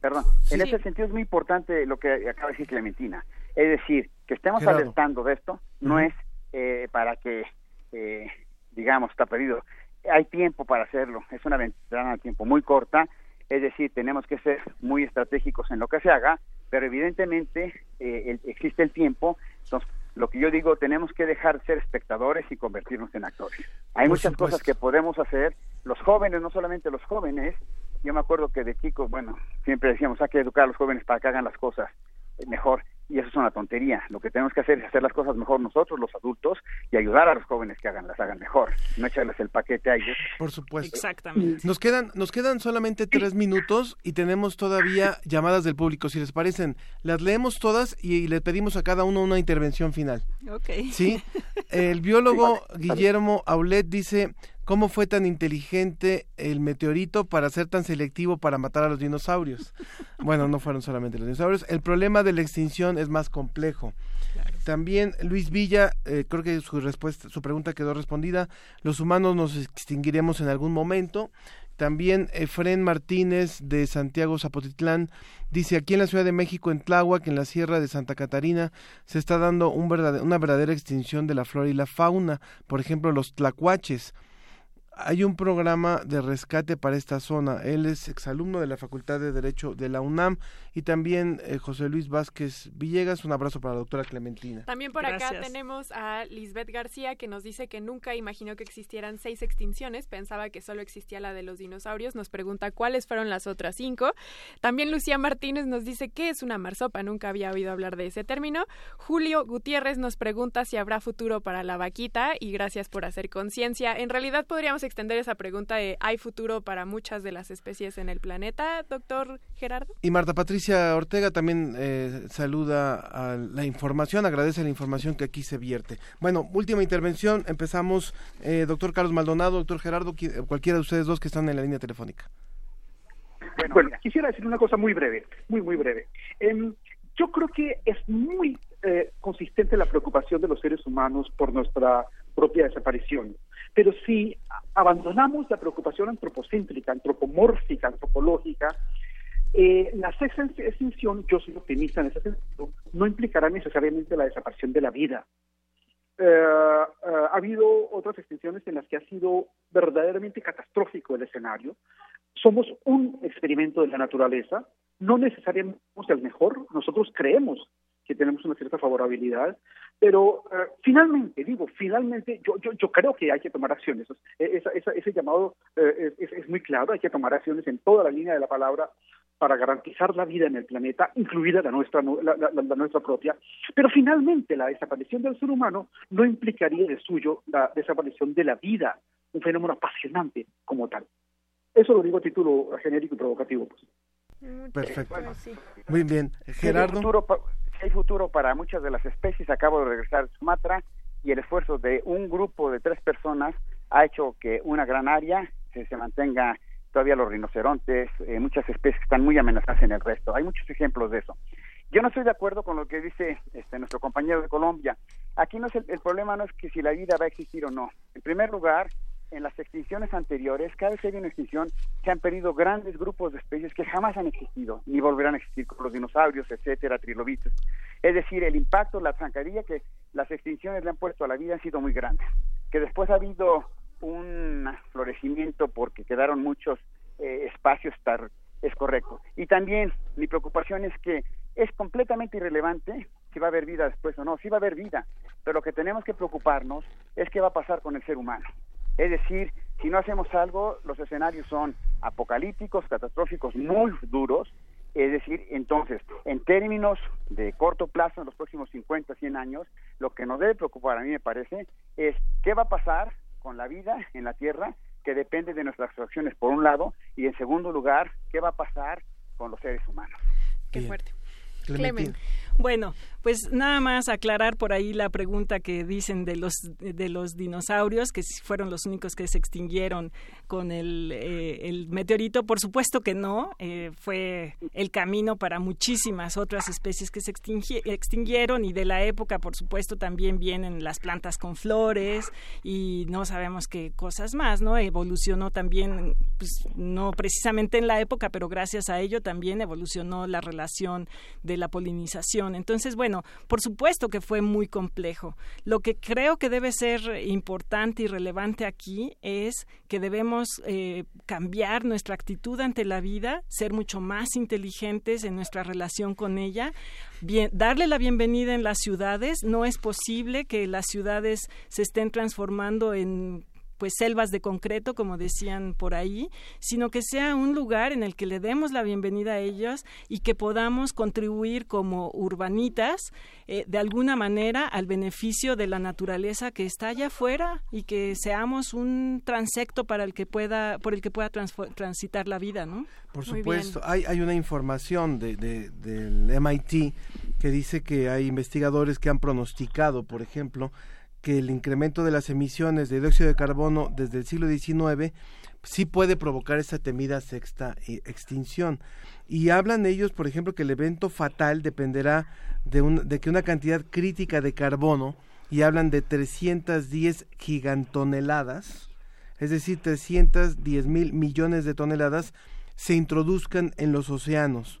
perdón, en ese sentido es muy importante lo que acaba de decir Clementina. Es decir, que estemos alertando de esto no es eh, para que, eh, digamos, está perdido. Hay tiempo para hacerlo, es una ventana de tiempo muy corta es decir, tenemos que ser muy estratégicos en lo que se haga, pero evidentemente eh, existe el tiempo, entonces lo que yo digo, tenemos que dejar de ser espectadores y convertirnos en actores. Hay muchas cosas que podemos hacer, los jóvenes, no solamente los jóvenes, yo me acuerdo que de chicos, bueno, siempre decíamos, hay que educar a los jóvenes para que hagan las cosas mejor y eso es una tontería. Lo que tenemos que hacer es hacer las cosas mejor nosotros, los adultos, y ayudar a los jóvenes que hagan las hagan mejor, no echarles el paquete a ellos. Por supuesto. Exactamente. Nos quedan, nos quedan solamente tres minutos y tenemos todavía llamadas del público. Si les parecen, las leemos todas y le pedimos a cada uno una intervención final. Ok. Sí. El biólogo Guillermo Aulet dice, ¿Cómo fue tan inteligente el meteorito para ser tan selectivo para matar a los dinosaurios? Bueno, no fueron solamente los dinosaurios. El problema de la extinción es más complejo. También Luis Villa, eh, creo que su respuesta, su pregunta quedó respondida. Los humanos nos extinguiremos en algún momento. También Efren Martínez de Santiago Zapotitlán dice aquí en la Ciudad de México, en Tláhuac, en la Sierra de Santa Catarina, se está dando un una verdadera extinción de la flora y la fauna. Por ejemplo, los tlacuaches hay un programa de rescate para esta zona. Él es exalumno de la Facultad de Derecho de la UNAM y también eh, José Luis Vázquez Villegas. Un abrazo para la doctora Clementina. También por acá tenemos a Lisbeth García que nos dice que nunca imaginó que existieran seis extinciones, pensaba que solo existía la de los dinosaurios. Nos pregunta cuáles fueron las otras cinco. También Lucía Martínez nos dice que es una marsopa, nunca había oído hablar de ese término. Julio Gutiérrez nos pregunta si habrá futuro para la vaquita y gracias por hacer conciencia. En realidad podríamos extender esa pregunta de ¿hay futuro para muchas de las especies en el planeta, doctor Gerardo? Y Marta Patricia Ortega también eh, saluda a la información, agradece la información que aquí se vierte. Bueno, última intervención, empezamos, eh, doctor Carlos Maldonado, doctor Gerardo, cualquiera de ustedes dos que están en la línea telefónica. Bueno, quisiera decir una cosa muy breve, muy, muy breve. Em, yo creo que es muy eh, consistente la preocupación de los seres humanos por nuestra propia desaparición. Pero si abandonamos la preocupación antropocéntrica, antropomórfica, antropológica, eh, la extinción, yo soy optimista en ese sentido, no implicará necesariamente la desaparición de la vida. Eh, eh, ha habido otras extinciones en las que ha sido verdaderamente catastrófico el escenario. Somos un experimento de la naturaleza, no necesariamente el mejor, nosotros creemos que tenemos una cierta favorabilidad, pero eh, finalmente, digo, finalmente yo, yo, yo creo que hay que tomar acciones. E, ese llamado eh, es, muy claro, hay que tomar acciones en toda la línea de la palabra para garantizar la vida en el planeta, incluida la nuestra, la, nuestra propia. Pero finalmente la desaparición del ser humano no implicaría de suyo la desaparición de la vida, un fenómeno apasionante como tal. Eso lo digo a título genérico y provocativo. Pues. Perfecto. Muy bien. Gerardo hay futuro para muchas de las especies. Acabo de regresar de Sumatra y el esfuerzo de un grupo de tres personas ha hecho que una gran área se, mantenga todavía los rinocerontes, eh, muchas especies están muy amenazadas en el resto. Hay muchos ejemplos de eso. Yo no estoy de acuerdo con lo que dice este, nuestro compañero de Colombia. Aquí no es el, el problema no es que si la vida va a existir o no. En primer lugar, en las extinciones anteriores, cada vez que hay una extinción, se han perdido grandes grupos de especies que jamás han existido, ni volverán a existir, como los dinosaurios, etcétera, trilobites. Es decir, el impacto, la zancadilla que las extinciones le han puesto a la vida han sido muy grandes. Que después ha habido un florecimiento porque quedaron muchos eh, espacios, es correcto. Y también mi preocupación es que es completamente irrelevante si va a haber vida después o no, si va a haber vida, pero lo que tenemos que preocuparnos es qué va a pasar con el ser humano. Es decir, Si no hacemos algo, los escenarios son apocalípticos, catastróficos, muy duros. Es decir, entonces, en términos de corto plazo, en los próximos 50, 100 años, lo que nos debe preocupar, a mí me parece, es qué va a pasar con la vida en la Tierra, que depende de nuestras acciones, por un lado, y en segundo lugar, qué va a pasar con los seres humanos. Qué fuerte. Bueno, pues nada más aclarar por ahí la pregunta que dicen de los de los dinosaurios que fueron los únicos que se extinguieron con el, eh, el meteorito. Por supuesto que no, eh, fue el camino para muchísimas otras especies que se extinguieron y de la época, por supuesto, también vienen las plantas con flores y no sabemos qué cosas más, ¿no? Evolucionó también, pues no precisamente en la época, pero gracias a ello también evolucionó la relación de la polinización. Entonces, bueno, por supuesto que fue muy complejo. Lo que creo que debe ser importante y relevante aquí es que debemos eh, cambiar nuestra actitud ante la vida, ser mucho más inteligentes en nuestra relación con ella, darle la bienvenida en las ciudades. No es posible que las ciudades se estén transformando en pues selvas de concreto, como decían por ahí, sino que sea un lugar en el que le demos la bienvenida a ellos y que podamos contribuir como urbanitas eh, de alguna manera al beneficio de la naturaleza que está allá afuera y que seamos un transecto para el que pueda por el que pueda transitar la vida, ¿no? Por supuesto, hay, hay una información de, del MIT que dice que hay investigadores que han pronosticado, por ejemplo, que el incremento de las emisiones de dióxido de carbono desde el siglo XIX sí puede provocar esa temida sexta eh, extinción. Y hablan ellos, por ejemplo, que el evento fatal dependerá de, un, de que una cantidad crítica de carbono, y hablan de 310 gigantoneladas, es decir, 310 mil millones de toneladas, se introduzcan en los océanos,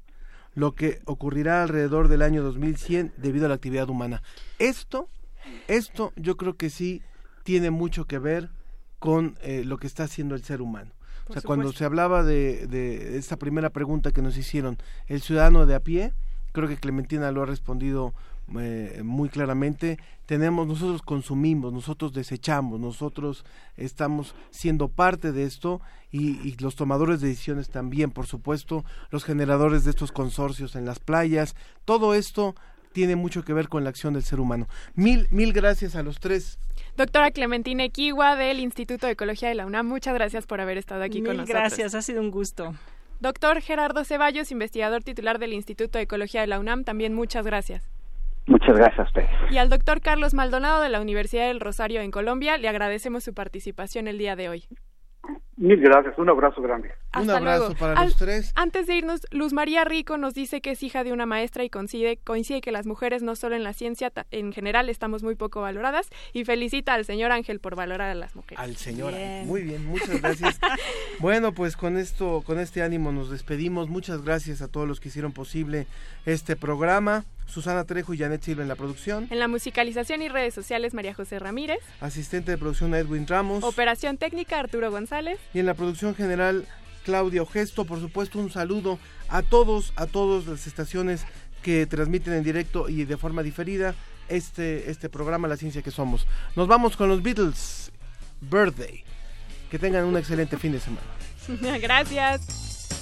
lo que ocurrirá alrededor del año 2100 debido a la actividad humana. Esto esto yo creo que sí tiene mucho que ver con eh, lo que está haciendo el ser humano. o sea, cuando se hablaba de, de esta primera pregunta que nos hicieron, el ciudadano de a pie, creo que Clementina lo ha respondido eh, muy claramente. Tenemos, nosotros consumimos, nosotros desechamos, nosotros estamos siendo parte de esto y, y, los tomadores de decisiones también, por supuesto, los generadores de estos consorcios en las playas, todo esto tiene mucho que ver con la acción del ser humano. Mil, mil gracias a los tres. Doctora Clementina Equigua del Instituto de Ecología de la UNAM, muchas gracias por haber estado aquí con nosotros. Gracias, ha sido un gusto. Doctor Gerardo Ceballos, investigador titular del Instituto de Ecología de la UNAM, también muchas gracias. Muchas gracias a ustedes. Y al doctor Carlos Maldonado de la Universidad del Rosario en Colombia, le agradecemos su participación el día de hoy. Mil gracias, un abrazo grande. un abrazo para los tres. Antes de irnos, Luz María Rico nos dice que es hija de una maestra y coincide, coincide que las mujeres no solo en la ciencia, en general estamos muy poco valoradas y felicita al señor Ángel por valorar a las mujeres. Al señor, muy bien, muchas gracias. bueno, pues con esto, con este ánimo nos despedimos. Muchas gracias a todos los que hicieron posible este programa. Susana Trejo y Janet Silva en la producción. En la musicalización y redes sociales, María José Ramírez. Asistente de producción, Edwin Ramos. Operación técnica, Arturo González. Y en la producción general, Claudia Gesto. Por supuesto, un saludo a todos, a todas las estaciones que transmiten en directo y de forma diferida este, este programa La Ciencia que Somos. Nos vamos con los Beatles, Birthday. Que tengan un excelente fin de semana. Gracias.